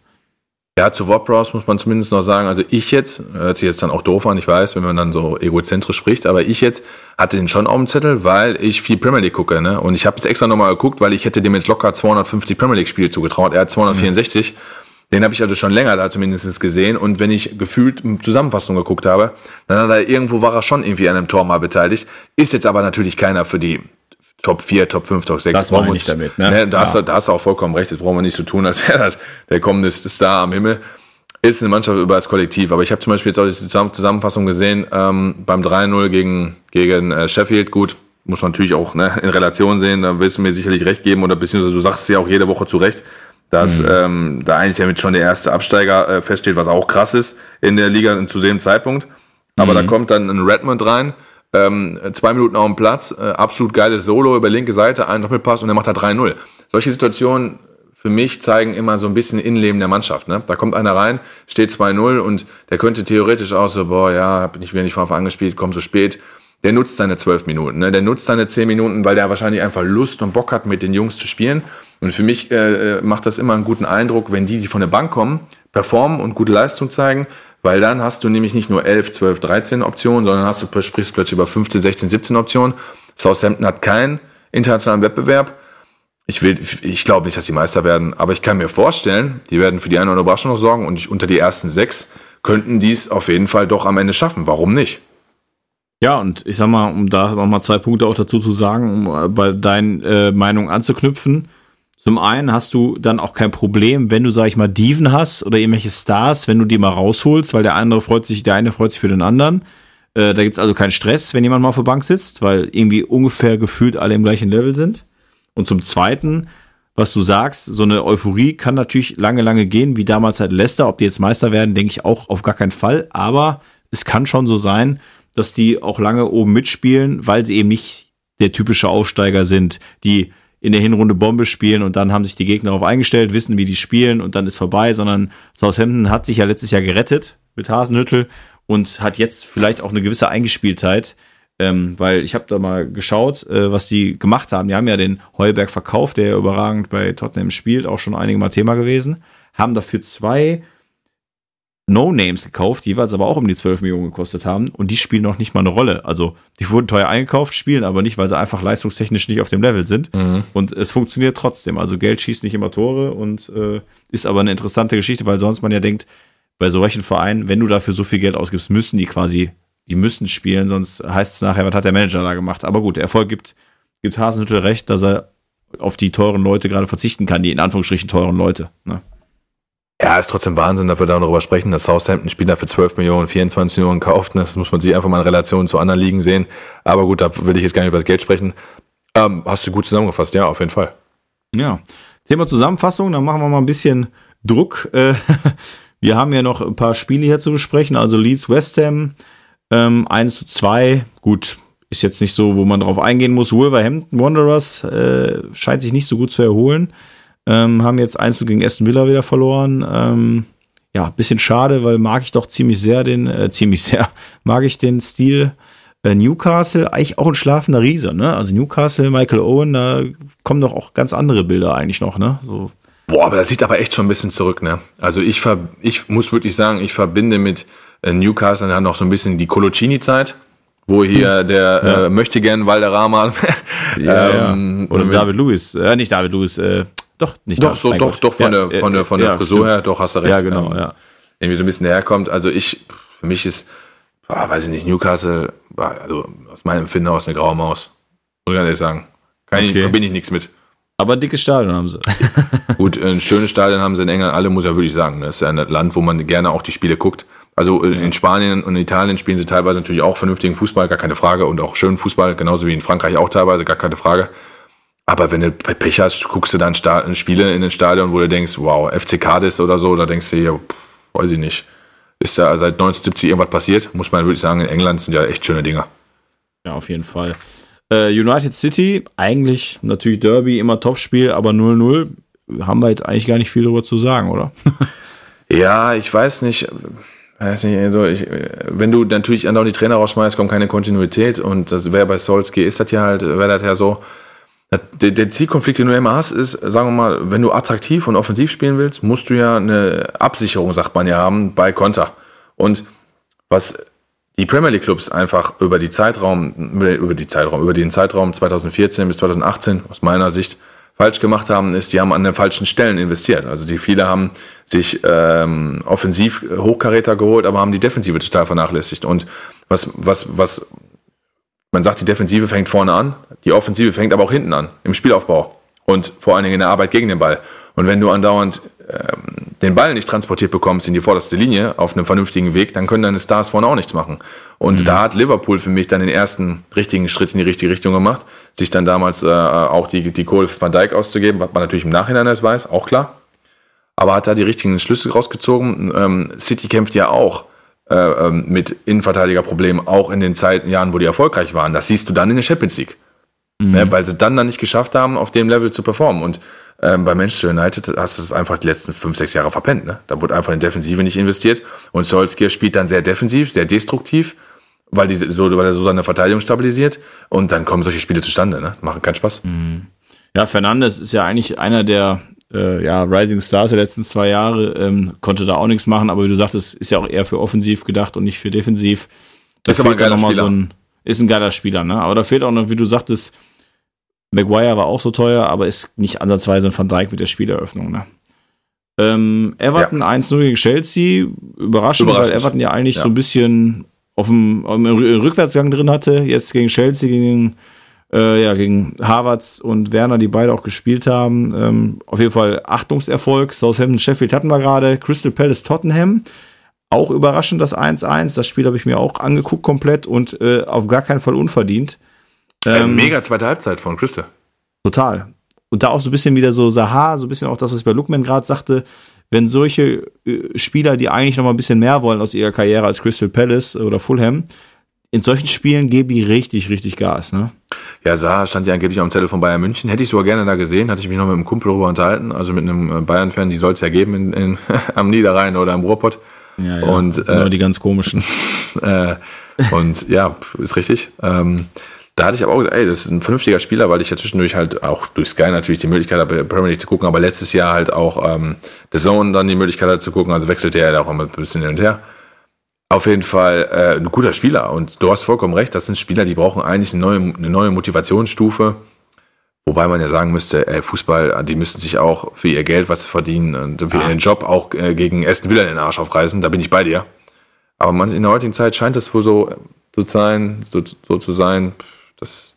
Speaker 2: Ja, zu Wordbrowse muss man zumindest noch sagen, also ich jetzt, hört sich jetzt dann auch doof an, ich weiß, wenn man dann so egozentrisch spricht, aber ich jetzt hatte den schon auf dem Zettel, weil ich viel Premier League gucke, ne? Und ich habe es extra nochmal geguckt, weil ich hätte dem jetzt locker 250 Premier League Spiele zugetraut. Er hat 264. Mhm. Den habe ich also schon länger da zumindest gesehen. Und wenn ich gefühlt Zusammenfassung geguckt habe, dann hat er irgendwo war er schon irgendwie an einem Tor mal beteiligt. Ist jetzt aber natürlich keiner für die Top 4, Top 5, Top 6.
Speaker 1: Das war nicht damit, ne?
Speaker 2: ne da, ja. hast du, da hast du auch vollkommen recht. Das brauchen wir nicht so tun, als wäre das der kommende Star am Himmel. Ist eine Mannschaft über das Kollektiv. Aber ich habe zum Beispiel jetzt auch die Zusammenfassung gesehen ähm, beim 3-0 gegen, gegen äh, Sheffield. Gut, muss man natürlich auch ne, in Relation sehen. Da wirst du mir sicherlich recht geben. Oder beziehungsweise du sagst es ja auch jede Woche zu Recht, dass mhm. ähm, da eigentlich damit schon der erste Absteiger äh, feststeht, was auch krass ist in der Liga zu dem Zeitpunkt. Aber mhm. da kommt dann ein Redmond rein ähm, zwei Minuten auf dem Platz, äh, absolut geiles Solo über linke Seite, ein Doppelpass und er macht da 3-0. Solche Situationen für mich zeigen immer so ein bisschen Innenleben der Mannschaft. Ne? Da kommt einer rein, steht 2-0 und der könnte theoretisch auch so, boah, ja, hab ich wieder nicht von Anfang an gespielt, komm so spät. Der nutzt seine zwölf Minuten, ne? der nutzt seine zehn Minuten, weil der wahrscheinlich einfach Lust und Bock hat, mit den Jungs zu spielen. Und für mich äh, äh macht das immer einen guten Eindruck, wenn die, die von der Bank kommen, performen und gute Leistung zeigen, weil dann hast du nämlich nicht nur 11, 12, 13 Optionen, sondern hast du sprichst plötzlich über 15, 16, 17 Optionen. Southampton hat keinen internationalen Wettbewerb. Ich ich glaube nicht, dass die Meister werden, aber ich kann mir vorstellen, die werden für die eine oder andere Überraschung noch sorgen und unter die ersten sechs könnten dies auf jeden Fall doch am Ende schaffen. Warum nicht?
Speaker 1: Ja, und ich sag mal, um da nochmal zwei Punkte auch dazu zu sagen, um äh, bei deinen äh, Meinungen anzuknüpfen. Zum einen hast du dann auch kein Problem, wenn du, sag ich mal, Diven hast oder irgendwelche Stars, wenn du die mal rausholst, weil der andere freut sich, der eine freut sich für den anderen. Äh, da gibt's also keinen Stress, wenn jemand mal auf der Bank sitzt, weil irgendwie ungefähr gefühlt alle im gleichen Level sind. Und zum zweiten, was du sagst, so eine Euphorie kann natürlich lange, lange gehen, wie damals halt Leicester. Ob die jetzt Meister werden, denke ich auch auf gar keinen Fall. Aber es kann schon so sein, dass die auch lange oben mitspielen, weil sie eben nicht der typische Aufsteiger sind, die in der Hinrunde Bombe spielen und dann haben sich die Gegner darauf eingestellt, wissen, wie die spielen und dann ist vorbei, sondern Southampton hat sich ja letztes Jahr gerettet mit Hasenhüttel und hat jetzt vielleicht auch eine gewisse Eingespieltheit, ähm, weil ich habe da mal geschaut, äh, was die gemacht haben. Die haben ja den Heuberg verkauft, der ja überragend bei Tottenham spielt, auch schon einige Mal Thema gewesen, haben dafür zwei No-Names gekauft, die jeweils aber auch um die 12 Millionen gekostet haben und die spielen noch nicht mal eine Rolle. Also die wurden teuer eingekauft, spielen aber nicht, weil sie einfach leistungstechnisch nicht auf dem Level sind mhm. und es funktioniert trotzdem. Also Geld schießt nicht immer Tore und äh, ist aber eine interessante Geschichte, weil sonst man ja denkt, bei solchen Vereinen, wenn du dafür so viel Geld ausgibst, müssen die quasi, die müssen spielen, sonst heißt es nachher, was hat der Manager da gemacht. Aber gut, der Erfolg gibt, gibt Hasenhüttel recht, dass er auf die teuren Leute gerade verzichten kann, die in Anführungsstrichen teuren Leute. Ne?
Speaker 2: Ja, ist trotzdem Wahnsinn, dass wir darüber sprechen, dass Southampton Spieler für 12 Millionen, 24 Millionen kauft. Das muss man sich einfach mal in Relation zu anderen Ligen sehen. Aber gut, da will ich jetzt gar nicht über das Geld sprechen. Ähm, hast du gut zusammengefasst, ja, auf jeden Fall.
Speaker 1: Ja. Thema Zusammenfassung, dann machen wir mal ein bisschen Druck. Äh, wir haben ja noch ein paar Spiele hier zu besprechen. Also Leeds West Ham, ähm, 1 zu 2. Gut, ist jetzt nicht so, wo man drauf eingehen muss. Wolverhampton Wanderers äh, scheint sich nicht so gut zu erholen. Ähm, haben jetzt 1 gegen Aston Villa wieder verloren. Ähm, ja, bisschen schade, weil mag ich doch ziemlich sehr den, äh, ziemlich sehr, mag ich den Stil. Äh, Newcastle, eigentlich auch ein schlafender Riese, ne? Also Newcastle, Michael Owen, da kommen doch auch ganz andere Bilder eigentlich noch, ne? So.
Speaker 2: Boah, aber das sieht aber echt schon ein bisschen zurück, ne? Also ich, ver ich muss wirklich sagen, ich verbinde mit äh, Newcastle dann noch so ein bisschen die Coloccini-Zeit wo hier hm. der ja. äh, möchte gern Valderrama
Speaker 1: ja, ähm, ja. oder David Lewis, äh, nicht David Lewis, äh, doch, nicht
Speaker 2: Doch, so, doch, Gott. doch, von ja, der, von der, von der ja, Frisur stimmt. her, doch, hast du recht.
Speaker 1: Ja, genau, ähm, ja.
Speaker 2: Irgendwie so ein bisschen herkommt. Also ich, für mich ist, boah, weiß ich nicht, Newcastle, also aus meinem Empfinden aus eine graue Maus. Muss ich ehrlich sagen. Kann okay. ich, verbinde ich nichts mit.
Speaker 1: Aber ein dickes Stadion haben sie.
Speaker 2: Gut, ein schönes Stadion haben sie in England alle, muss ich ja wirklich sagen. Das ist ja ein Land, wo man gerne auch die Spiele guckt. Also in Spanien und in Italien spielen sie teilweise natürlich auch vernünftigen Fußball, gar keine Frage, und auch schönen Fußball, genauso wie in Frankreich auch teilweise, gar keine Frage. Aber wenn du Pech hast, guckst du dann Spiele in den Stadion, wo du denkst, wow, FC Cadiz oder so, da denkst du hier, weiß ich nicht. Ist da seit 1970 irgendwas passiert? Muss man wirklich sagen, in England sind ja echt schöne Dinger.
Speaker 1: Ja, auf jeden Fall. Äh, United City, eigentlich natürlich Derby, immer Topspiel, aber 0-0. Haben wir jetzt eigentlich gar nicht viel darüber zu sagen, oder?
Speaker 2: ja, ich weiß nicht. Weiß nicht, also ich, wenn du natürlich andauernd die Trainer rausschmeißt, kommt keine Kontinuität und das wäre bei Solskjaer ist das ja halt, wäre das ja so. Der, der, Zielkonflikt, den du immer hast, ist, sagen wir mal, wenn du attraktiv und offensiv spielen willst, musst du ja eine Absicherung, sagt man ja, haben bei Konter. Und was die Premier League Clubs einfach über die Zeitraum, über die Zeitraum, über den Zeitraum 2014 bis 2018 aus meiner Sicht falsch gemacht haben, ist, die haben an den falschen Stellen investiert. Also die viele haben sich ähm, offensiv Hochkaräter geholt, aber haben die Defensive total vernachlässigt. Und was, was, was man sagt, die Defensive fängt vorne an, die Offensive fängt aber auch hinten an, im Spielaufbau und vor allen Dingen in der Arbeit gegen den Ball. Und wenn du andauernd ähm, den Ball nicht transportiert bekommst in die vorderste Linie auf einem vernünftigen Weg, dann können deine Stars vorne auch nichts machen. Und mhm. da hat Liverpool für mich dann den ersten richtigen Schritt in die richtige Richtung gemacht, sich dann damals äh, auch die, die Kohle Van Dijk auszugeben, was man natürlich im Nachhinein erst weiß, auch klar. Aber hat da die richtigen Schlüsse rausgezogen. Ähm, City kämpft ja auch äh, ähm, mit Innenverteidigerproblemen, auch in den Zeiten, Jahren, wo die erfolgreich waren. Das siehst du dann in der Champions League. Mhm. Ja, weil sie dann dann nicht geschafft haben, auf dem Level zu performen. Und ähm, bei Manchester United hast du es einfach die letzten fünf, sechs Jahre verpennt. Ne? Da wurde einfach in Defensive nicht investiert. Und Solskjaer spielt dann sehr defensiv, sehr destruktiv, weil, die so, weil er so seine Verteidigung stabilisiert. Und dann kommen solche Spiele zustande. Ne? Machen keinen Spaß. Mhm.
Speaker 1: Ja, Fernandes ist ja eigentlich einer der äh, ja, Rising Stars der letzten zwei Jahre, ähm, konnte da auch nichts machen, aber wie du sagtest, ist ja auch eher für offensiv gedacht und nicht für defensiv.
Speaker 2: Das ist aber ein geiler Spieler.
Speaker 1: So ein, ist ein geiler Spieler, ne? Aber da fehlt auch noch, wie du sagtest, Maguire war auch so teuer, aber ist nicht ansatzweise ein Van Dijk mit der Spieleröffnung, ne? Ähm, Everton ja. 1-0 gegen Chelsea, überraschend, weil Everton ja eigentlich ja. so ein bisschen auf dem, auf dem Rückwärtsgang drin hatte, jetzt gegen Chelsea, gegen äh, ja, gegen Harvards und Werner, die beide auch gespielt haben. Ähm, auf jeden Fall Achtungserfolg. Southampton, Sheffield hatten wir gerade. Crystal Palace, Tottenham. Auch überraschend das 1-1. Das Spiel habe ich mir auch angeguckt komplett und äh, auf gar keinen Fall unverdient.
Speaker 2: Ähm, mega zweite Halbzeit von Crystal.
Speaker 1: Total. Und da auch so ein bisschen wieder so Saha, so ein bisschen auch das, was ich bei Lookman gerade sagte, wenn solche äh, Spieler, die eigentlich noch mal ein bisschen mehr wollen aus ihrer Karriere als Crystal Palace oder Fulham, in solchen Spielen geben die richtig, richtig Gas, ne?
Speaker 2: Ja, Saar stand ja angeblich am Zettel von Bayern München. Hätte ich sogar gerne da gesehen. Hatte ich mich noch mit einem Kumpel darüber unterhalten. Also mit einem äh, Bayern-Fan, die soll es ja geben in, in, am Niederrhein oder im Ruhrpott.
Speaker 1: Ja, ja. Und, das sind äh, die ganz komischen.
Speaker 2: äh, und ja, ist richtig. Ähm, da hatte ich aber auch gesagt, ey, das ist ein vernünftiger Spieler, weil ich ja zwischendurch halt auch durch Sky natürlich die Möglichkeit habe, Premier League zu gucken, aber letztes Jahr halt auch ähm, The Zone dann die Möglichkeit hatte zu gucken, also wechselte er ja auch immer ein bisschen hin und her. Auf jeden Fall äh, ein guter Spieler und du hast vollkommen recht, das sind Spieler, die brauchen eigentlich eine neue, eine neue Motivationsstufe, wobei man ja sagen müsste, ey, Fußball, die müssten sich auch für ihr Geld, was sie verdienen und für ah. ihren Job auch äh, gegen Aston Villa den Arsch aufreißen, da bin ich bei dir. Aber man, in der heutigen Zeit scheint es wohl so, so, sein, so, so zu sein, dass,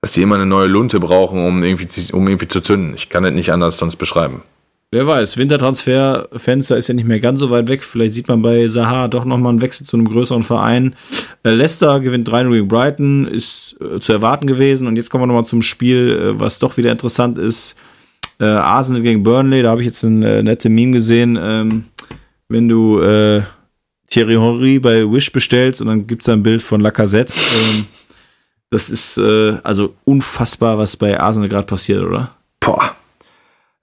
Speaker 2: dass die immer eine neue Lunte brauchen, um irgendwie, um irgendwie zu zünden. Ich kann das nicht anders sonst beschreiben.
Speaker 1: Wer weiß, Wintertransferfenster ist ja nicht mehr ganz so weit weg. Vielleicht sieht man bei Sahar doch nochmal einen Wechsel zu einem größeren Verein. Äh, Leicester gewinnt 3-0 gegen Brighton, ist äh, zu erwarten gewesen. Und jetzt kommen wir nochmal zum Spiel, äh, was doch wieder interessant ist. Arsenal gegen Burnley, da habe ich jetzt ein nette Meme gesehen. Ähm, wenn du äh, Thierry Henry bei Wish bestellst und dann gibt es ein Bild von Lacazette. Ähm, das ist äh, also unfassbar, was bei Arsenal gerade passiert, oder?
Speaker 2: Boah.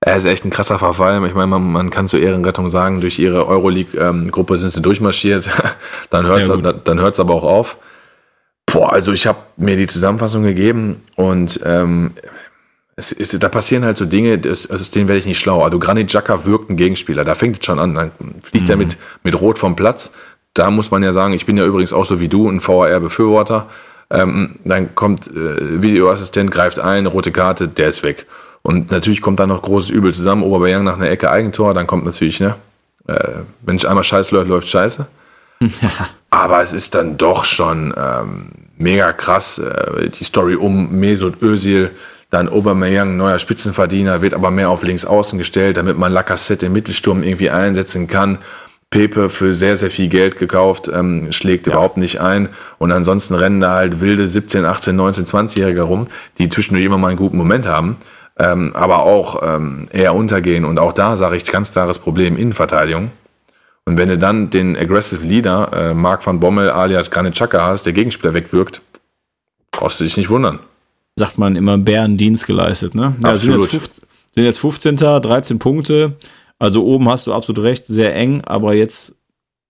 Speaker 2: Er ist echt ein krasser Verfall. Ich meine, man, man kann zur Ehrenrettung sagen, durch ihre Euroleague-Gruppe sind sie durchmarschiert. dann hört es ja, dann hört's aber auch auf. Boah, also ich habe mir die Zusammenfassung gegeben und ähm, es ist, da passieren halt so Dinge, das, aus denen werde ich nicht schlau. Also Granit Xhaka wirkt ein Gegenspieler, da fängt es schon an, dann fliegt mhm. er mit, mit Rot vom Platz. Da muss man ja sagen, ich bin ja übrigens auch so wie du, ein VAR-Befürworter. Ähm, dann kommt äh, Videoassistent, greift ein, rote Karte, der ist weg. Und natürlich kommt dann noch großes Übel zusammen. Oberbayern nach einer Ecke Eigentor, dann kommt natürlich, ne, äh, wenn es einmal scheiße läuft, läuft scheiße. Ja. Aber es ist dann doch schon ähm, mega krass, äh, die Story um Mesut Özil, dann Aubameyang, neuer Spitzenverdiener, wird aber mehr auf links außen gestellt, damit man Lacassette im Mittelsturm irgendwie einsetzen kann. Pepe für sehr, sehr viel Geld gekauft, ähm, schlägt ja. überhaupt nicht ein. Und ansonsten rennen da halt wilde 17, 18, 19, 20-Jährige rum, die zwischendurch immer mal einen guten Moment haben, ähm, aber auch ähm, eher untergehen. Und auch da sage ich ganz klares Problem Innenverteidigung. Und wenn du dann den Aggressive Leader, äh, Mark van Bommel alias Granit Xhaka hast, der Gegenspieler wegwirkt, brauchst du dich nicht wundern.
Speaker 1: Sagt man immer Bärendienst geleistet, ne? Ja, Absolut. Sind jetzt, 15, sind jetzt 15. 13 Punkte. Also oben hast du absolut recht, sehr eng, aber jetzt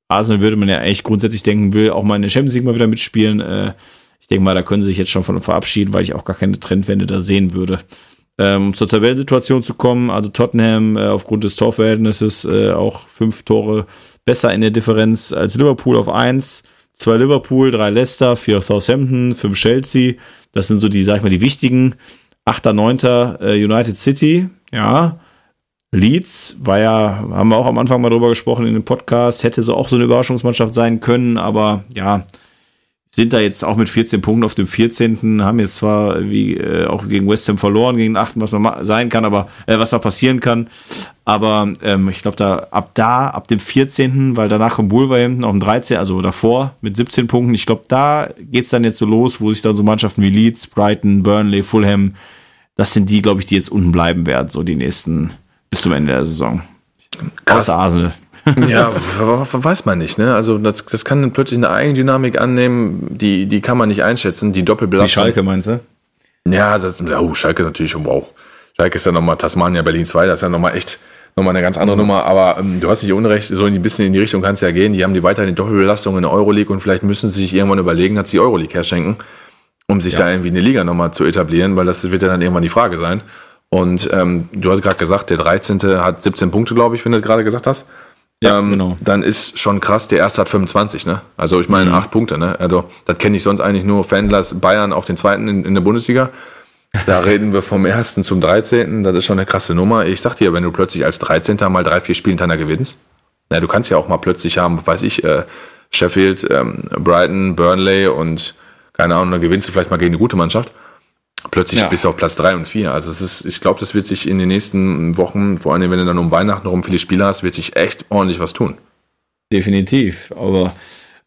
Speaker 1: Arsenal würde man ja eigentlich grundsätzlich denken, will auch mal in der Champions League mal wieder mitspielen. Äh, ich denke mal, da können sie sich jetzt schon von verabschieden, weil ich auch gar keine Trendwende da sehen würde. Ähm, um zur Tabellensituation zu kommen, also Tottenham äh, aufgrund des Torverhältnisses äh, auch fünf Tore besser in der Differenz als Liverpool auf eins. Zwei Liverpool, drei Leicester, vier Southampton, fünf Chelsea. Das sind so die, sag ich mal, die wichtigen. Achter, neunter äh, United City, ja. Leeds war ja, haben wir auch am Anfang mal drüber gesprochen in dem Podcast, hätte so auch so eine Überraschungsmannschaft sein können, aber ja, sind da jetzt auch mit 14 Punkten auf dem 14. haben jetzt zwar wie äh, auch gegen West Ham verloren, gegen 8., was man sein kann, aber äh, was mal passieren kann. Aber ähm, ich glaube, da ab da, ab dem 14., weil danach kommt Wolverhampton auf dem 13., also davor mit 17 Punkten. Ich glaube, da geht's dann jetzt so los, wo sich dann so Mannschaften wie Leeds, Brighton, Burnley, Fulham, das sind die, glaube ich, die jetzt unten bleiben werden, so die nächsten bis zum Ende der Saison.
Speaker 2: Krass. Außer Arsenal. Ja, weiß man nicht, ne? Also das, das kann plötzlich eine Eigendynamik annehmen, die, die kann man nicht einschätzen, die Doppelbelastung.
Speaker 1: Wie Schalke meinst du?
Speaker 2: Ja, das, oh, Schalke natürlich, wow. Schalke ist ja nochmal Tasmania, Berlin 2, das ist ja nochmal echt nochmal eine ganz andere mhm. Nummer, aber ähm, du hast nicht Unrecht, so ein bisschen in die Richtung kann es ja gehen. Die haben die weiterhin die Doppelbelastung in der Euroleague und vielleicht müssen sie sich irgendwann überlegen, dass sie Euroleague herschenken, um sich ja. da irgendwie eine Liga nochmal zu etablieren, weil das wird ja dann irgendwann die Frage sein. Und ähm, du hast gerade gesagt, der 13. hat 17 Punkte, glaube ich, wenn du es gerade gesagt hast. Ja, ähm, genau. Dann ist schon krass, der erste hat 25, ne? Also ich meine, mhm. acht Punkte, ne? Also das kenne ich sonst eigentlich nur Fendlers Bayern auf den zweiten in, in der Bundesliga. Da reden wir vom ersten zum 13. Das ist schon eine krasse Nummer. Ich sag dir, wenn du plötzlich als 13. mal drei, vier Spiele hintereinander gewinnst, na, du kannst ja auch mal plötzlich haben, weiß ich, äh, Sheffield, ähm, Brighton, Burnley und keine Ahnung, dann gewinnst du vielleicht mal gegen eine gute Mannschaft plötzlich ja. bis auf Platz 3 und 4. Also es ist, ich glaube, das wird sich in den nächsten Wochen, vor allem wenn du dann um Weihnachten herum viele Spiele hast, wird sich echt ordentlich was tun.
Speaker 1: Definitiv. Aber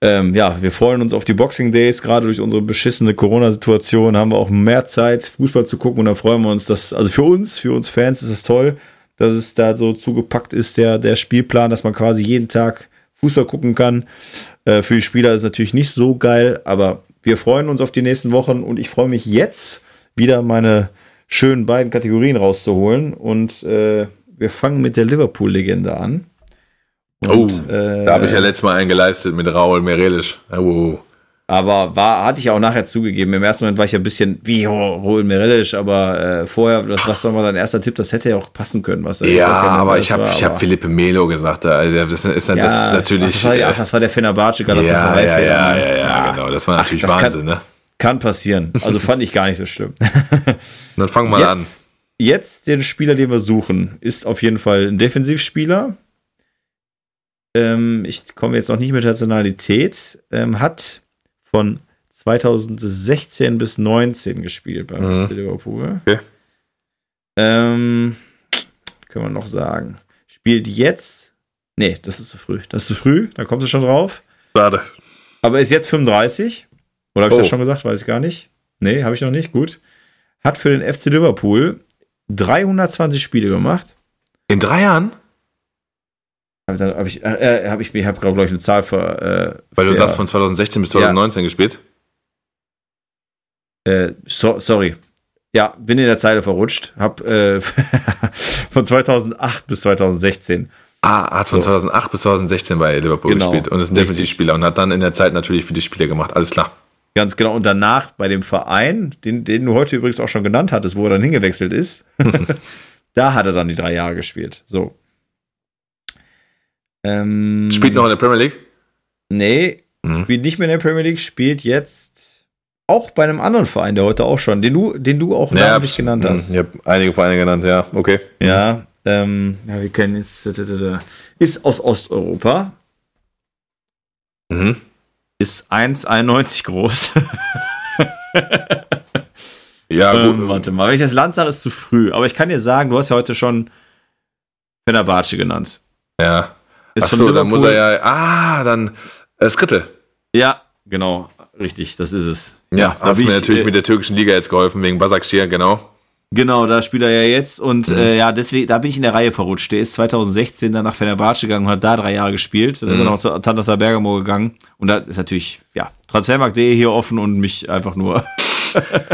Speaker 1: ähm, ja, wir freuen uns auf die Boxing Days. Gerade durch unsere beschissene Corona-Situation haben wir auch mehr Zeit, Fußball zu gucken und da freuen wir uns, dass, also für uns, für uns Fans ist es toll, dass es da so zugepackt ist, der, der Spielplan, dass man quasi jeden Tag Fußball gucken kann. Äh, für die Spieler ist es natürlich nicht so geil, aber wir freuen uns auf die nächsten Wochen und ich freue mich jetzt wieder meine schönen beiden Kategorien rauszuholen. Und äh, wir fangen mit der Liverpool-Legende an.
Speaker 2: Und, oh, äh, da habe ich ja letztes Mal einen geleistet mit Raul Merelisch. Oh.
Speaker 1: Aber war, hatte ich auch nachher zugegeben. Im ersten Moment war ich ja ein bisschen wie Raul Merelisch, aber äh, vorher, das war mal dein erster Tipp, das hätte ja auch passen können. Was,
Speaker 2: ja, ich aber ich habe hab Philippe Melo gesagt. Also das, ist, das ja, ist natürlich.
Speaker 1: Das war, ja, das war der Fenerbahce,
Speaker 2: das ja, ja, ja, ja, ja, genau. Das war natürlich Ach, Wahnsinn,
Speaker 1: kann,
Speaker 2: ne?
Speaker 1: Kann passieren. Also fand ich gar nicht so schlimm.
Speaker 2: Dann fangen wir an.
Speaker 1: Jetzt den Spieler, den wir suchen, ist auf jeden Fall ein Defensivspieler. Ähm, ich komme jetzt noch nicht mit Nationalität. Ähm, hat von 2016 bis 19 gespielt beim mhm. Liverpool. Okay. Ähm, können wir noch sagen. Spielt jetzt. Nee, das ist zu früh. Das ist zu früh, da kommst du schon drauf.
Speaker 2: Schade.
Speaker 1: Aber ist jetzt 35. Oder habe ich oh. das schon gesagt? Weiß ich gar nicht. Nee, habe ich noch nicht. Gut. Hat für den FC Liverpool 320 Spiele gemacht.
Speaker 2: In drei Jahren?
Speaker 1: Habe hab ich, äh, hab ich, ich habe glaube ich eine Zahl für. Äh,
Speaker 2: Weil du sagst von 2016 bis 2019 ja. gespielt.
Speaker 1: Äh, so, sorry. Ja, bin in der Zeile verrutscht. Hab äh, von 2008 bis 2016.
Speaker 2: Ah, hat von so. 2008 bis 2016 bei Liverpool genau, gespielt und ist ein Defensivspieler und hat dann in der Zeit natürlich für die Spiele gemacht. Alles klar.
Speaker 1: Ganz genau. Und danach bei dem Verein, den, den du heute übrigens auch schon genannt hattest, wo er dann hingewechselt ist, da hat er dann die drei Jahre gespielt. So.
Speaker 2: Ähm, spielt noch in der Premier League?
Speaker 1: Nee, mhm. spielt nicht mehr in der Premier League, spielt jetzt auch bei einem anderen Verein, der heute auch schon, den du, den du auch ja, namentlich genannt hast.
Speaker 2: Ich habe einige Vereine genannt, ja, okay.
Speaker 1: Ja, ähm, ja, wir kennen jetzt, ist aus Osteuropa. Mhm ist 1,91 groß. ja, gut. Ähm, warte mal, wenn ich das Land sage, ist zu früh. Aber ich kann dir sagen, du hast ja heute schon Fenerbahce genannt.
Speaker 2: Ja. Ist Achso, dann muss er ja. Ah, dann äh, Skrittel.
Speaker 1: Ja, genau. Richtig, das ist es.
Speaker 2: Ja, ja da hast mir natürlich äh, mit der türkischen Liga jetzt geholfen, wegen Basakşehir, genau.
Speaker 1: Genau, da spielt er ja jetzt und mhm. äh, ja, deswegen, da bin ich in der Reihe verrutscht. Der ist 2016 dann nach Fenerbahce gegangen und hat da drei Jahre gespielt. Dann mhm. ist er mhm. noch zu Tantasa Bergamo gegangen und da ist natürlich, ja, Transfermarkt.de hier offen und mich einfach nur.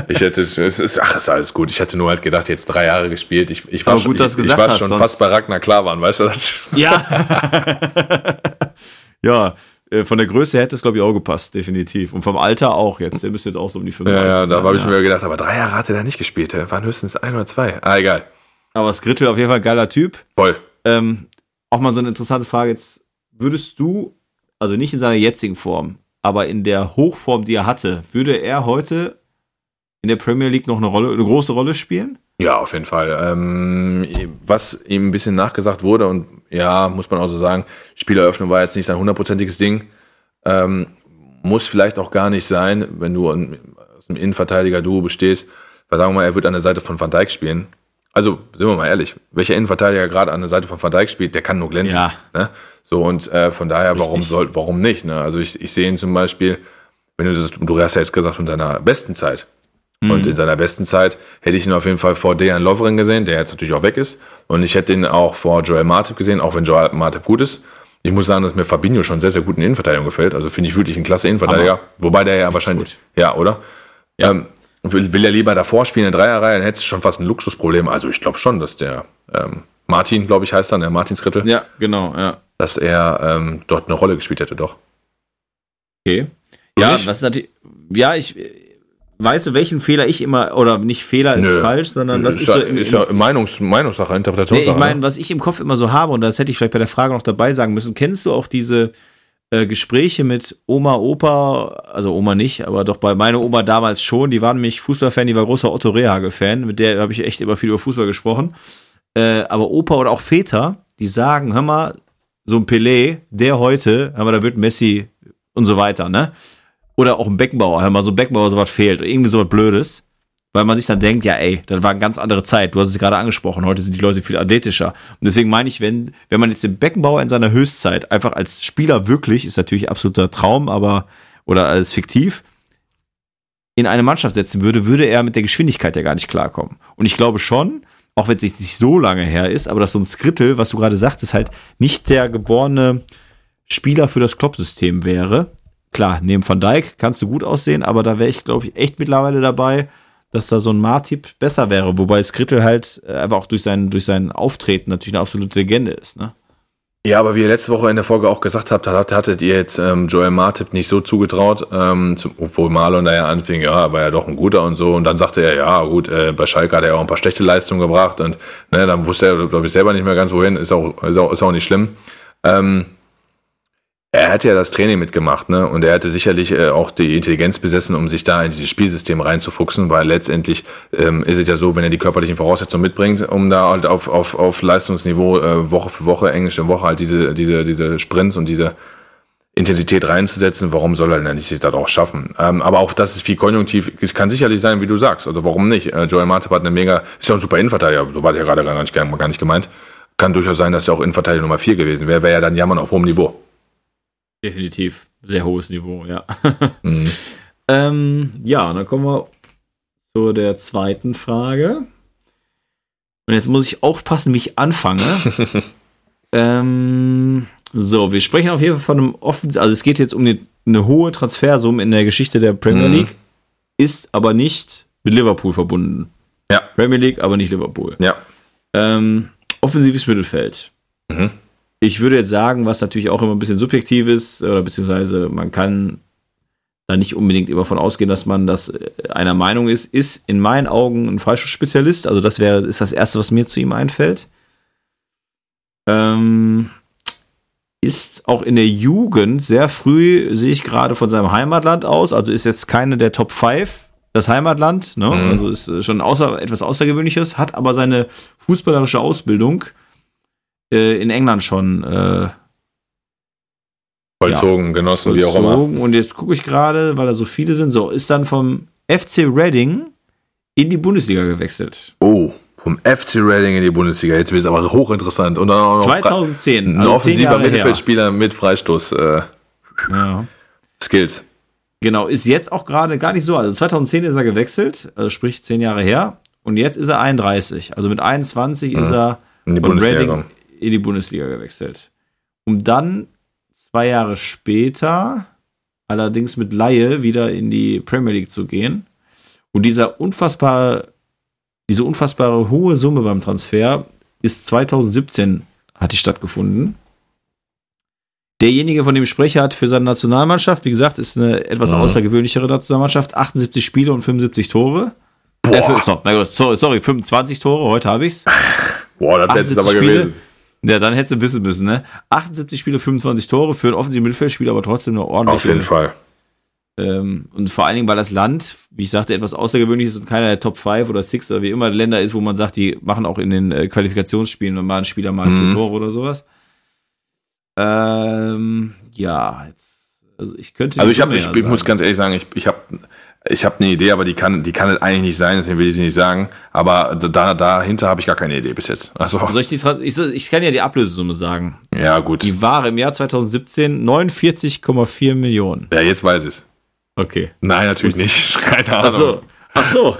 Speaker 2: ich hätte, es ist, ach, ist alles gut. Ich hätte nur halt gedacht, jetzt drei Jahre gespielt. Ich, ich war
Speaker 1: gut,
Speaker 2: schon, ich,
Speaker 1: ich
Speaker 2: war schon fast bei Ragnar Klavan, weißt du das?
Speaker 1: Ja. ja, von der Größe hätte es, glaube ich, auch gepasst, definitiv. Und vom Alter auch jetzt. Der müsste jetzt auch so um die
Speaker 2: 35 Ja, ja, da habe ich mir gedacht, aber drei Jahre hat er da nicht gespielt. Der waren höchstens ein oder zwei. Ah, egal.
Speaker 1: Aber Skrittel auf jeden Fall ein geiler Typ.
Speaker 2: Voll.
Speaker 1: Ähm, auch mal so eine interessante Frage jetzt. Würdest du, also nicht in seiner jetzigen Form, aber in der Hochform, die er hatte, würde er heute in der Premier League noch eine Rolle, eine große Rolle spielen?
Speaker 2: Ja, auf jeden Fall. Ähm, was ihm ein bisschen nachgesagt wurde, und ja, muss man auch so sagen, Spieleröffnung war jetzt nicht sein hundertprozentiges Ding. Ähm, muss vielleicht auch gar nicht sein, wenn du aus dem Innenverteidiger-Duo bestehst. Weil sagen wir mal, er wird an der Seite von Van Dijk spielen. Also, sind wir mal ehrlich, welcher Innenverteidiger gerade an der Seite von Van Dijk spielt, der kann nur glänzen. Ja. Ne? So, und äh, von daher, warum soll, warum nicht? Ne? Also ich, ich sehe ihn zum Beispiel, wenn du das, du hast ja jetzt gesagt, von seiner besten Zeit. Mhm. Und in seiner besten Zeit hätte ich ihn auf jeden Fall vor Dejan Lovren gesehen, der jetzt natürlich auch weg ist. Und ich hätte ihn auch vor Joel Martip gesehen, auch wenn Joel Martip gut ist. Ich muss sagen, dass mir Fabinho schon sehr, sehr gut in Innenverteidigung gefällt. Also finde ich wirklich ein klasse Innenverteidiger. Aber Wobei der ja wahrscheinlich. Gut. Ja, oder? Ja. Ähm, will, will er lieber davor spielen in der Dreierreihe, dann hätte es schon fast ein Luxusproblem. Also ich glaube schon, dass der ähm, Martin, glaube ich, heißt dann, der Martin Skrittel.
Speaker 1: Ja, genau, ja.
Speaker 2: Dass er ähm, dort eine Rolle gespielt hätte, doch.
Speaker 1: Okay. Ja, was ist natürlich. Ja, ich, weißt du, welchen Fehler ich immer, oder nicht Fehler ist Nö. falsch, sondern das ist,
Speaker 2: ist, ja, so im, ist ja Meinungs, Meinungssache, Interpretationssache.
Speaker 1: Nee, ich meine, was ich im Kopf immer so habe, und das hätte ich vielleicht bei der Frage noch dabei sagen müssen, kennst du auch diese äh, Gespräche mit Oma, Opa, also Oma nicht, aber doch bei meiner Oma damals schon, die waren nämlich Fußballfan, die war großer Otto Rehagel-Fan, mit der habe ich echt immer viel über Fußball gesprochen. Äh, aber Opa oder auch Väter, die sagen, hör mal, so ein Pelé, der heute, hör mal, da wird Messi und so weiter, ne? Oder auch ein Beckenbauer, hör mal, so ein Beckenbauer sowas fehlt. Irgendwie sowas Blödes. Weil man sich dann denkt, ja, ey, das war eine ganz andere Zeit. Du hast es gerade angesprochen. Heute sind die Leute viel athletischer. Und deswegen meine ich, wenn, wenn man jetzt den Beckenbauer in seiner Höchstzeit einfach als Spieler wirklich, ist natürlich absoluter Traum, aber, oder als fiktiv, in eine Mannschaft setzen würde, würde er mit der Geschwindigkeit ja gar nicht klarkommen. Und ich glaube schon, auch wenn es nicht so lange her ist, aber dass so ein Skrittel, was du gerade sagtest, halt nicht der geborene Spieler für das Kloppsystem wäre, klar, neben Van Dijk kannst du gut aussehen, aber da wäre ich, glaube ich, echt mittlerweile dabei, dass da so ein Martip besser wäre, wobei Skrittel halt äh, einfach auch durch sein, durch sein Auftreten natürlich eine absolute Legende ist, ne?
Speaker 2: Ja, aber wie ihr letzte Woche in der Folge auch gesagt habt, hattet ihr jetzt ähm, Joel Martip nicht so zugetraut, ähm, zum, obwohl Marlon da ja anfing, ja, war ja doch ein guter und so. Und dann sagte er, ja, gut, äh, bei Schalke hat er auch ein paar schlechte Leistungen gebracht und ne, dann wusste er, glaube ich, selber nicht mehr ganz wohin, ist auch, ist auch, ist auch nicht schlimm. Ähm, er hat ja das Training mitgemacht, ne? Und er hatte sicherlich äh, auch die Intelligenz besessen, um sich da in dieses Spielsystem reinzufuchsen, weil letztendlich ähm, ist es ja so, wenn er die körperlichen Voraussetzungen mitbringt, um da halt auf, auf, auf Leistungsniveau äh, Woche für Woche, englische Woche halt diese, diese, diese Sprints und diese Intensität reinzusetzen, warum soll er denn nicht sich das auch schaffen? Ähm, aber auch das ist viel konjunktiv, es kann sicherlich sein, wie du sagst. Also warum nicht? Äh, Joel Martip hat eine mega, ist ja ein super Innenverteidiger, so war der gerade gar nicht, gar nicht gemeint. Kann durchaus sein, dass er auch Innenverteidiger Nummer 4 gewesen wäre, wäre ja dann Jammern auf hohem Niveau.
Speaker 1: Definitiv. Sehr hohes Niveau, ja. mhm. ähm, ja, dann kommen wir zu der zweiten Frage. Und jetzt muss ich aufpassen, wie ich anfange. ähm, so, wir sprechen auf jeden Fall von einem Offens also es geht jetzt um eine, eine hohe Transfersumme in der Geschichte der Premier mhm. League, ist aber nicht mit Liverpool verbunden.
Speaker 2: Ja.
Speaker 1: Premier League, aber nicht Liverpool.
Speaker 2: Ja.
Speaker 1: Ähm, offensives Mittelfeld. Mhm. Ich würde jetzt sagen, was natürlich auch immer ein bisschen subjektiv ist, oder beziehungsweise man kann da nicht unbedingt immer von ausgehen, dass man das äh, einer Meinung ist, ist in meinen Augen ein Freischuss-Spezialist. Also das wäre, ist das erste, was mir zu ihm einfällt. Ähm, ist auch in der Jugend sehr früh, sehe ich gerade von seinem Heimatland aus, also ist jetzt keine der Top 5 das Heimatland, ne? Mhm. also ist schon außer, etwas Außergewöhnliches, hat aber seine fußballerische Ausbildung äh, in England schon äh,
Speaker 2: vollzogen, ja, genossen, vollzogen. wie auch immer.
Speaker 1: Und jetzt gucke ich gerade, weil da so viele sind, so, ist dann vom FC Reading in die Bundesliga gewechselt.
Speaker 2: Oh, vom FC Reading in die Bundesliga. Jetzt wird es aber hochinteressant. Und dann
Speaker 1: auch noch 2010.
Speaker 2: Ein also offensiver Mittelfeldspieler her. mit Freistoß. Äh, ja. Skills.
Speaker 1: Genau, ist jetzt auch gerade gar nicht so. Also 2010 ist er gewechselt, also sprich zehn Jahre her. Und jetzt ist er 31. Also mit 21 mhm. ist er
Speaker 2: in die Bundesliga Reading
Speaker 1: in die Bundesliga gewechselt. Um dann zwei Jahre später, allerdings mit Laie, wieder in die Premier League zu gehen. Und dieser unfassbare, diese unfassbare hohe Summe beim Transfer ist 2017 hat die stattgefunden. Derjenige, von dem ich spreche, hat für seine Nationalmannschaft, wie gesagt, ist eine etwas. Mhm. außergewöhnlichere Nationalmannschaft, 78 Spiele und 75 Tore. Äh, sorry, sorry, 25 Tore, heute habe ich's.
Speaker 2: Boah, das wäre jetzt aber Spiele, gewesen.
Speaker 1: Ja, dann hättest du wissen müssen, ne? 78 Spiele, 25 Tore für ein offensives Mittelfeldspiel, aber trotzdem nur ordentlich.
Speaker 2: Auf jeden Fall.
Speaker 1: Ähm, und vor allen Dingen, weil das Land, wie ich sagte, etwas außergewöhnlich ist und keiner der Top 5 oder 6 oder wie immer Länder ist, wo man sagt, die machen auch in den äh, Qualifikationsspielen mal ein Spieler mal mhm. vier Tore oder sowas. Ähm, ja, jetzt, also ich könnte.
Speaker 2: Also ich habe, ich, ich muss ganz ehrlich sagen, ich, ich habe ich habe eine Idee, aber die kann, die kann eigentlich nicht sein, deswegen will ich sie nicht sagen. Aber da, dahinter habe ich gar keine Idee bis jetzt.
Speaker 1: Also. Soll ich, die, ich, ich kann ja die Ablösesumme sagen.
Speaker 2: Ja, gut.
Speaker 1: Die war im Jahr 2017 49,4 Millionen.
Speaker 2: Ja, jetzt weiß ich es.
Speaker 1: Okay.
Speaker 2: Nein, natürlich Und, nicht. Keine Ahnung.
Speaker 1: Ach so. Ach so.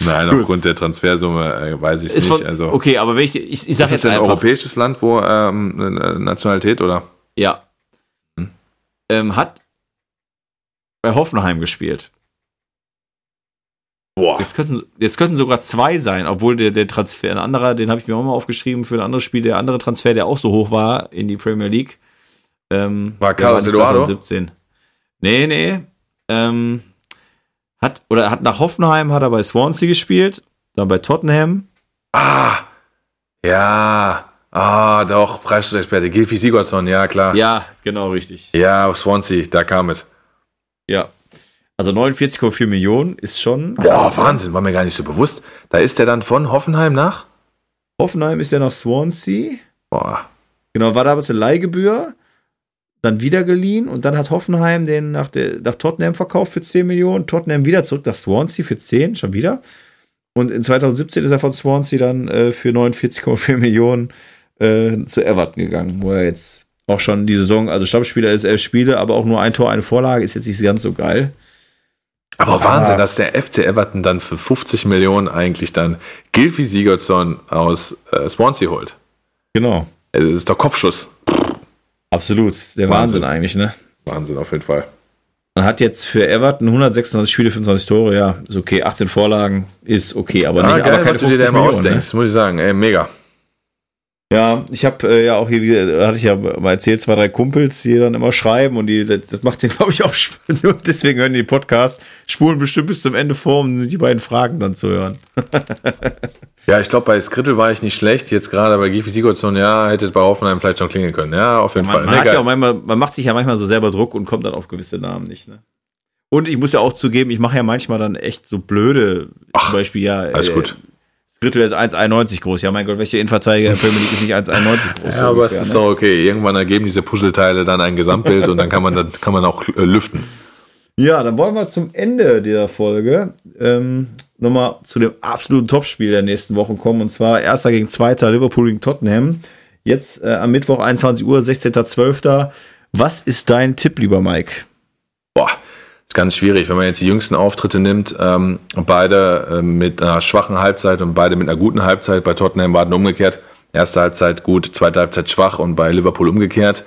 Speaker 2: Nein, aufgrund der Transfersumme äh, weiß ich es nicht. also,
Speaker 1: okay, aber wenn ich, ich, ich sage
Speaker 2: jetzt. Ist das ein europäisches Land, wo ähm, Nationalität oder?
Speaker 1: Ja. Hm. Ähm, hat bei Hoffenheim gespielt. Boah. Jetzt könnten, jetzt könnten sogar zwei sein, obwohl der, der Transfer, ein anderer, den habe ich mir auch mal aufgeschrieben für ein anderes Spiel, der andere Transfer, der auch so hoch war in die Premier League. Ähm,
Speaker 2: war Carlos Eduardo? 2017.
Speaker 1: Nee, nee. Ähm, hat, oder hat nach Hoffenheim, hat er bei Swansea gespielt, dann bei Tottenham.
Speaker 2: Ah, ja. Ah, doch, Freistoßexperte. Gilfi Sigurdsson, ja, klar.
Speaker 1: Ja, genau, richtig.
Speaker 2: Ja, Swansea, da kam es.
Speaker 1: Ja. Also 49,4 Millionen ist schon.
Speaker 2: Boah, ne? Wahnsinn, war mir gar nicht so bewusst. Da ist der dann von Hoffenheim nach?
Speaker 1: Hoffenheim ist ja nach Swansea.
Speaker 2: Boah.
Speaker 1: Genau, war damals eine Leihgebühr, dann wieder geliehen und dann hat Hoffenheim den nach, der, nach Tottenham verkauft für 10 Millionen. Tottenham wieder zurück nach Swansea für 10, schon wieder. Und in 2017 ist er von Swansea dann äh, für 49,4 Millionen äh, zu Everton gegangen, wo er jetzt auch schon die Saison, also Stammspieler ist elf Spiele, aber auch nur ein Tor, eine Vorlage, ist jetzt nicht ganz so geil.
Speaker 2: Aber Wahnsinn, dass der FC Everton dann für 50 Millionen eigentlich dann Gilfi Sigurdsson aus äh, Swansea holt.
Speaker 1: Genau.
Speaker 2: Das ist doch Kopfschuss.
Speaker 1: Absolut, der Wahnsinn, Wahnsinn eigentlich, ne?
Speaker 2: Wahnsinn auf jeden Fall.
Speaker 1: Man hat jetzt für Everton 126 Spiele, 25 Tore, ja, ist okay. 18 Vorlagen ist okay, aber
Speaker 2: Ah,
Speaker 1: nicht,
Speaker 2: geil,
Speaker 1: aber keine
Speaker 2: was du dir da
Speaker 1: 50
Speaker 2: immer
Speaker 1: Millionen, ne?
Speaker 2: ausdenkst, muss ich sagen. Ey, mega.
Speaker 1: Ja, ich habe äh, ja auch hier, wieder- hatte ich ja mal erzählt, zwei, drei Kumpels, die dann immer schreiben und die, das, macht denen, glaube ich, auch. Nur deswegen hören die den Podcast, spulen bestimmt bis zum Ende vor, um die beiden Fragen dann zu hören.
Speaker 2: Ja, ich glaube, bei Skrittel war ich nicht schlecht. Jetzt gerade bei Gifi Sigurdsson, ja, hätte es bei Hoffenheim vielleicht schon klingeln können. Ja, auf jeden
Speaker 1: Man,
Speaker 2: Fall.
Speaker 1: man,
Speaker 2: Nee,
Speaker 1: ja auch manchmal, man macht sich ja manchmal so selber Druck und kommt dann auf gewisse Namen nicht. Ne? Und ich muss ja auch zugeben, ich mache ja manchmal dann echt so blöde,
Speaker 2: Ach,
Speaker 1: zum Beispiel ja.
Speaker 2: alles gut.
Speaker 1: Drittel ist 1,91 groß. Ja, mein Gott, welche Innenverteidiger der Premier League ist nicht 1,91 groß?
Speaker 2: ja, aber es ist
Speaker 1: ne?
Speaker 2: doch okay. Irgendwann ergeben diese Puzzleteile dann ein Gesamtbild und dann kann man dann kann man auch äh, lüften.
Speaker 1: Ja, dann wollen wir zum Ende dieser Folge ähm, nochmal zu dem absoluten Topspiel der nächsten Wochen kommen. Und zwar erster gegen zweiter Liverpool gegen Tottenham. Jetzt äh, am Mittwoch 21 Uhr, 16.12. Was ist dein Tipp, lieber Mike?
Speaker 2: Boah, ist ganz schwierig, wenn man jetzt die jüngsten Auftritte nimmt, ähm, beide äh, mit einer schwachen Halbzeit und beide mit einer guten Halbzeit. Bei Tottenham war es umgekehrt. Erste Halbzeit gut, zweite Halbzeit schwach und bei Liverpool umgekehrt.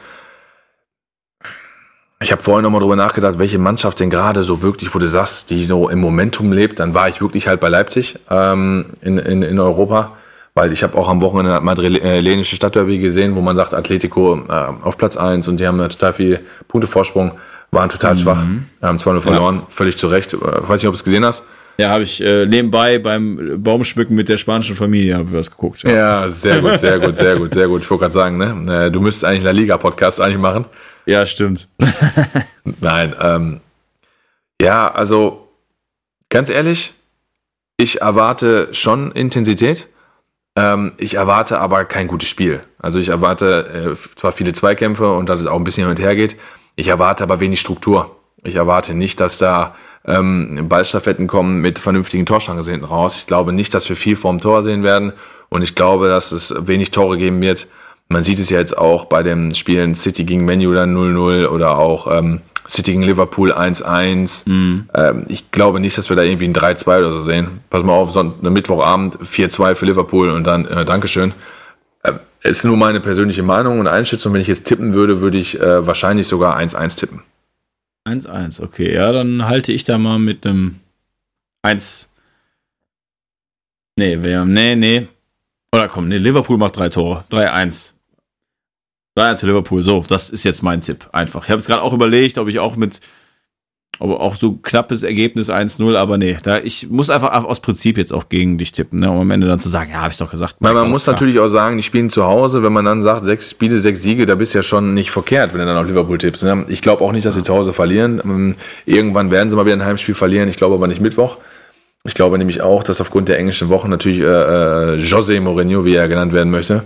Speaker 2: Ich habe vorhin nochmal drüber nachgedacht, welche Mannschaft denn gerade so wirklich, wo du sagst, die so im Momentum lebt. Dann war ich wirklich halt bei Leipzig ähm, in, in, in Europa, weil ich habe auch am Wochenende das madrilenische Stadtderby gesehen, wo man sagt, Atletico äh, auf Platz 1 und die haben total viel Punktevorsprung, waren total schwach, haben 2-0 verloren, völlig zu Recht. Weiß nicht, ob du es gesehen hast.
Speaker 1: Ja, habe ich äh, nebenbei beim Baumschmücken mit der spanischen Familie habe ich was geguckt.
Speaker 2: Ja, sehr gut, sehr gut, sehr gut, sehr gut. Ich wollte gerade sagen, ne? äh, du müsstest eigentlich La Liga-Podcast eigentlich machen.
Speaker 1: ja stimmt.
Speaker 2: Nein, ähm, ja, also ganz ehrlich, ich erwarte schon Intensität. Ähm, ich erwarte aber kein gutes Spiel. Also ich erwarte äh, zwar viele Zweikämpfe und dass es auch ein bisschen hin und her geht. Ich erwarte aber wenig Struktur. Ich erwarte nicht, dass da ähm, Ballstaffetten kommen mit vernünftigen Torchancen hinten raus. Ich glaube nicht, dass wir viel vorm Tor sehen werden. Und ich glaube, dass es wenig Tore geben wird. Man sieht es ja jetzt auch bei den Spielen City gegen Menu dann 0-0 oder auch ähm, City gegen Liverpool 1-1. Ähm, ich glaube nicht, dass wir da irgendwie ein 3-2 oder so sehen. Pass mal auf, Sonnt Mittwochabend 4-2 für Liverpool und dann äh, Dankeschön. Äh, ist nur meine persönliche Meinung und Einschätzung. Wenn ich jetzt tippen würde, würde ich äh, wahrscheinlich sogar 1-1 tippen.
Speaker 1: 1-1, okay. Ja, dann halte ich da mal mit einem 1. Nee, wer, nee, nee. Oder komm, nee, Liverpool macht drei Tore. 3-1. 3-1 für Liverpool. So, das ist jetzt mein Tipp. Einfach. Ich habe jetzt gerade auch überlegt, ob ich auch mit, ob auch so knappes Ergebnis 1-0, aber nee, da, ich muss einfach aus Prinzip jetzt auch gegen dich tippen, ne, um am Ende dann zu sagen, ja, habe ich doch gesagt.
Speaker 2: Weil man muss
Speaker 1: klar.
Speaker 2: natürlich auch sagen, die spielen zu Hause. Wenn man dann sagt, sechs Spiele, sechs Siege, da bist du ja schon nicht verkehrt, wenn du dann auf Liverpool tippst. Ne? Ich glaube auch nicht, dass sie zu Hause verlieren. Ähm, Irgendwann werden sie mal wieder ein Heimspiel verlieren. Ich glaube aber nicht Mittwoch. Ich glaube nämlich auch, dass aufgrund der englischen Wochen natürlich äh, äh, José Mourinho, wie er genannt werden möchte,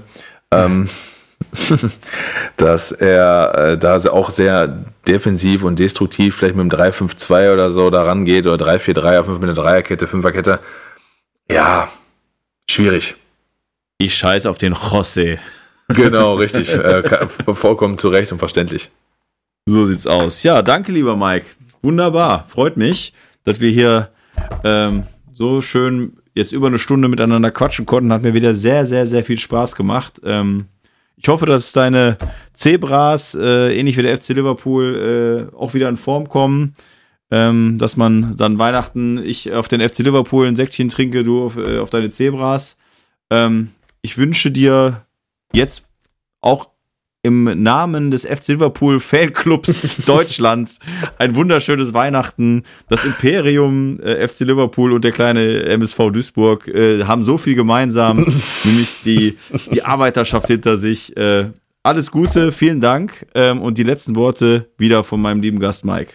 Speaker 2: ähm, dass er äh, da auch sehr defensiv und destruktiv vielleicht mit einem 3-5-2 oder so da rangeht oder 3-4-3 auf 5 mit einer Dreierkette, Fünferkette. Ja, schwierig.
Speaker 1: Ich scheiß auf den José.
Speaker 2: Genau, richtig. äh, vollkommen zu Recht und verständlich.
Speaker 1: So sieht's aus. Ja, danke, lieber Mike. Wunderbar. Freut mich, dass wir hier ähm, so schön jetzt über eine Stunde miteinander quatschen konnten. Hat mir wieder sehr, sehr, sehr viel Spaß gemacht. Ähm, ich hoffe, dass deine Zebras, äh, ähnlich wie der FC Liverpool, äh, auch wieder in Form kommen. Ähm, dass man dann Weihnachten, ich auf den FC Liverpool ein Säckchen trinke, du auf, äh, auf deine Zebras. Ähm, ich wünsche dir jetzt auch im Namen des FC Liverpool Fanclubs Deutschland ein wunderschönes Weihnachten. Das Imperium äh, FC Liverpool und der kleine MSV Duisburg äh, haben so viel gemeinsam, nämlich die, die Arbeiterschaft hinter sich. Äh, alles Gute, vielen Dank ähm, und die letzten Worte wieder von meinem lieben Gast Mike.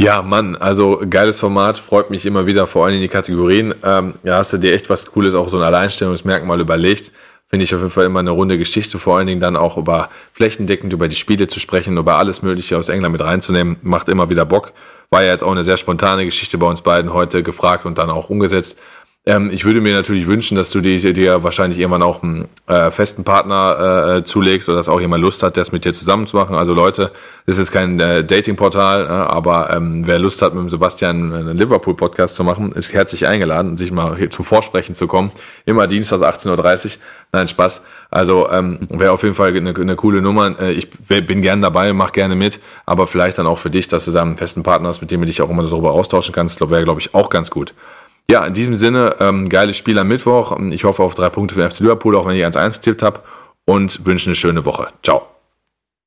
Speaker 2: Ja, Mann, also geiles Format, freut mich immer wieder, vor allem in die Kategorien. Ähm, ja, hast du dir echt was Cooles, auch so ein Alleinstellungsmerkmal überlegt. Finde ich auf jeden Fall immer eine runde Geschichte, vor allen Dingen dann auch über flächendeckend über die Spiele zu sprechen, über alles Mögliche aus England mit reinzunehmen, macht immer wieder Bock. War ja jetzt auch eine sehr spontane Geschichte bei uns beiden heute gefragt und dann auch umgesetzt. Ähm, ich würde mir natürlich wünschen, dass du dir, dir wahrscheinlich irgendwann auch einen äh, festen Partner äh, zulegst oder dass auch jemand Lust hat, das mit dir zusammen zu machen. Also Leute, das ist kein äh, Dating-Portal, äh, aber ähm, wer Lust hat, mit dem Sebastian einen Liverpool-Podcast zu machen, ist herzlich eingeladen, sich mal hier zum Vorsprechen zu kommen. Immer Dienstags 18.30 Uhr. Nein, Spaß. Also ähm, wäre auf jeden Fall eine, eine coole Nummer. Äh, ich bin gern dabei, mach gerne mit, aber vielleicht dann auch für dich, dass du da einen festen Partner hast, mit dem du dich auch immer darüber austauschen kannst. Wäre, glaube ich, auch ganz gut. Ja, in diesem Sinne, ähm, geiles Spiel am Mittwoch. Ich hoffe auf drei Punkte für den FC Liverpool, auch wenn ich 1-1 getippt habe. Und wünsche eine schöne Woche. Ciao.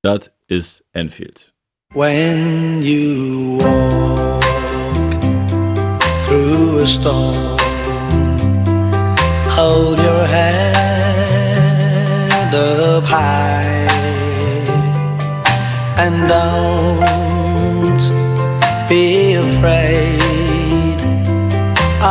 Speaker 1: Das ist Enfield.
Speaker 3: When you walk through a storm, hold your head up high and don't be afraid.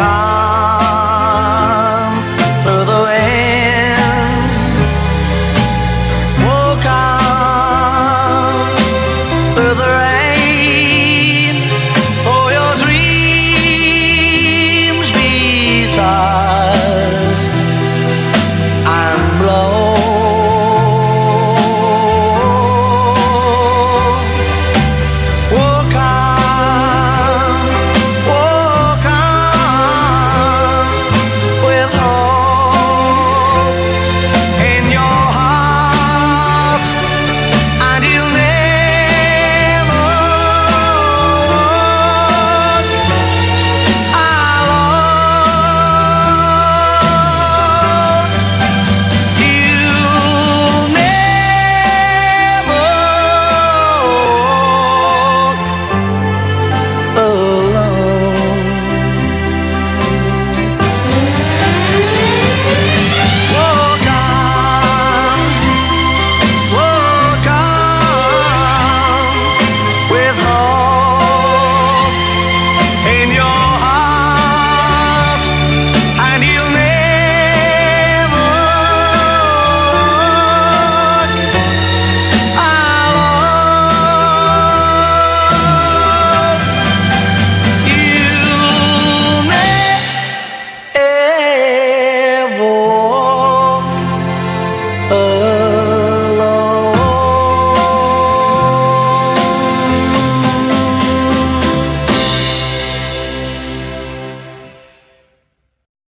Speaker 3: God.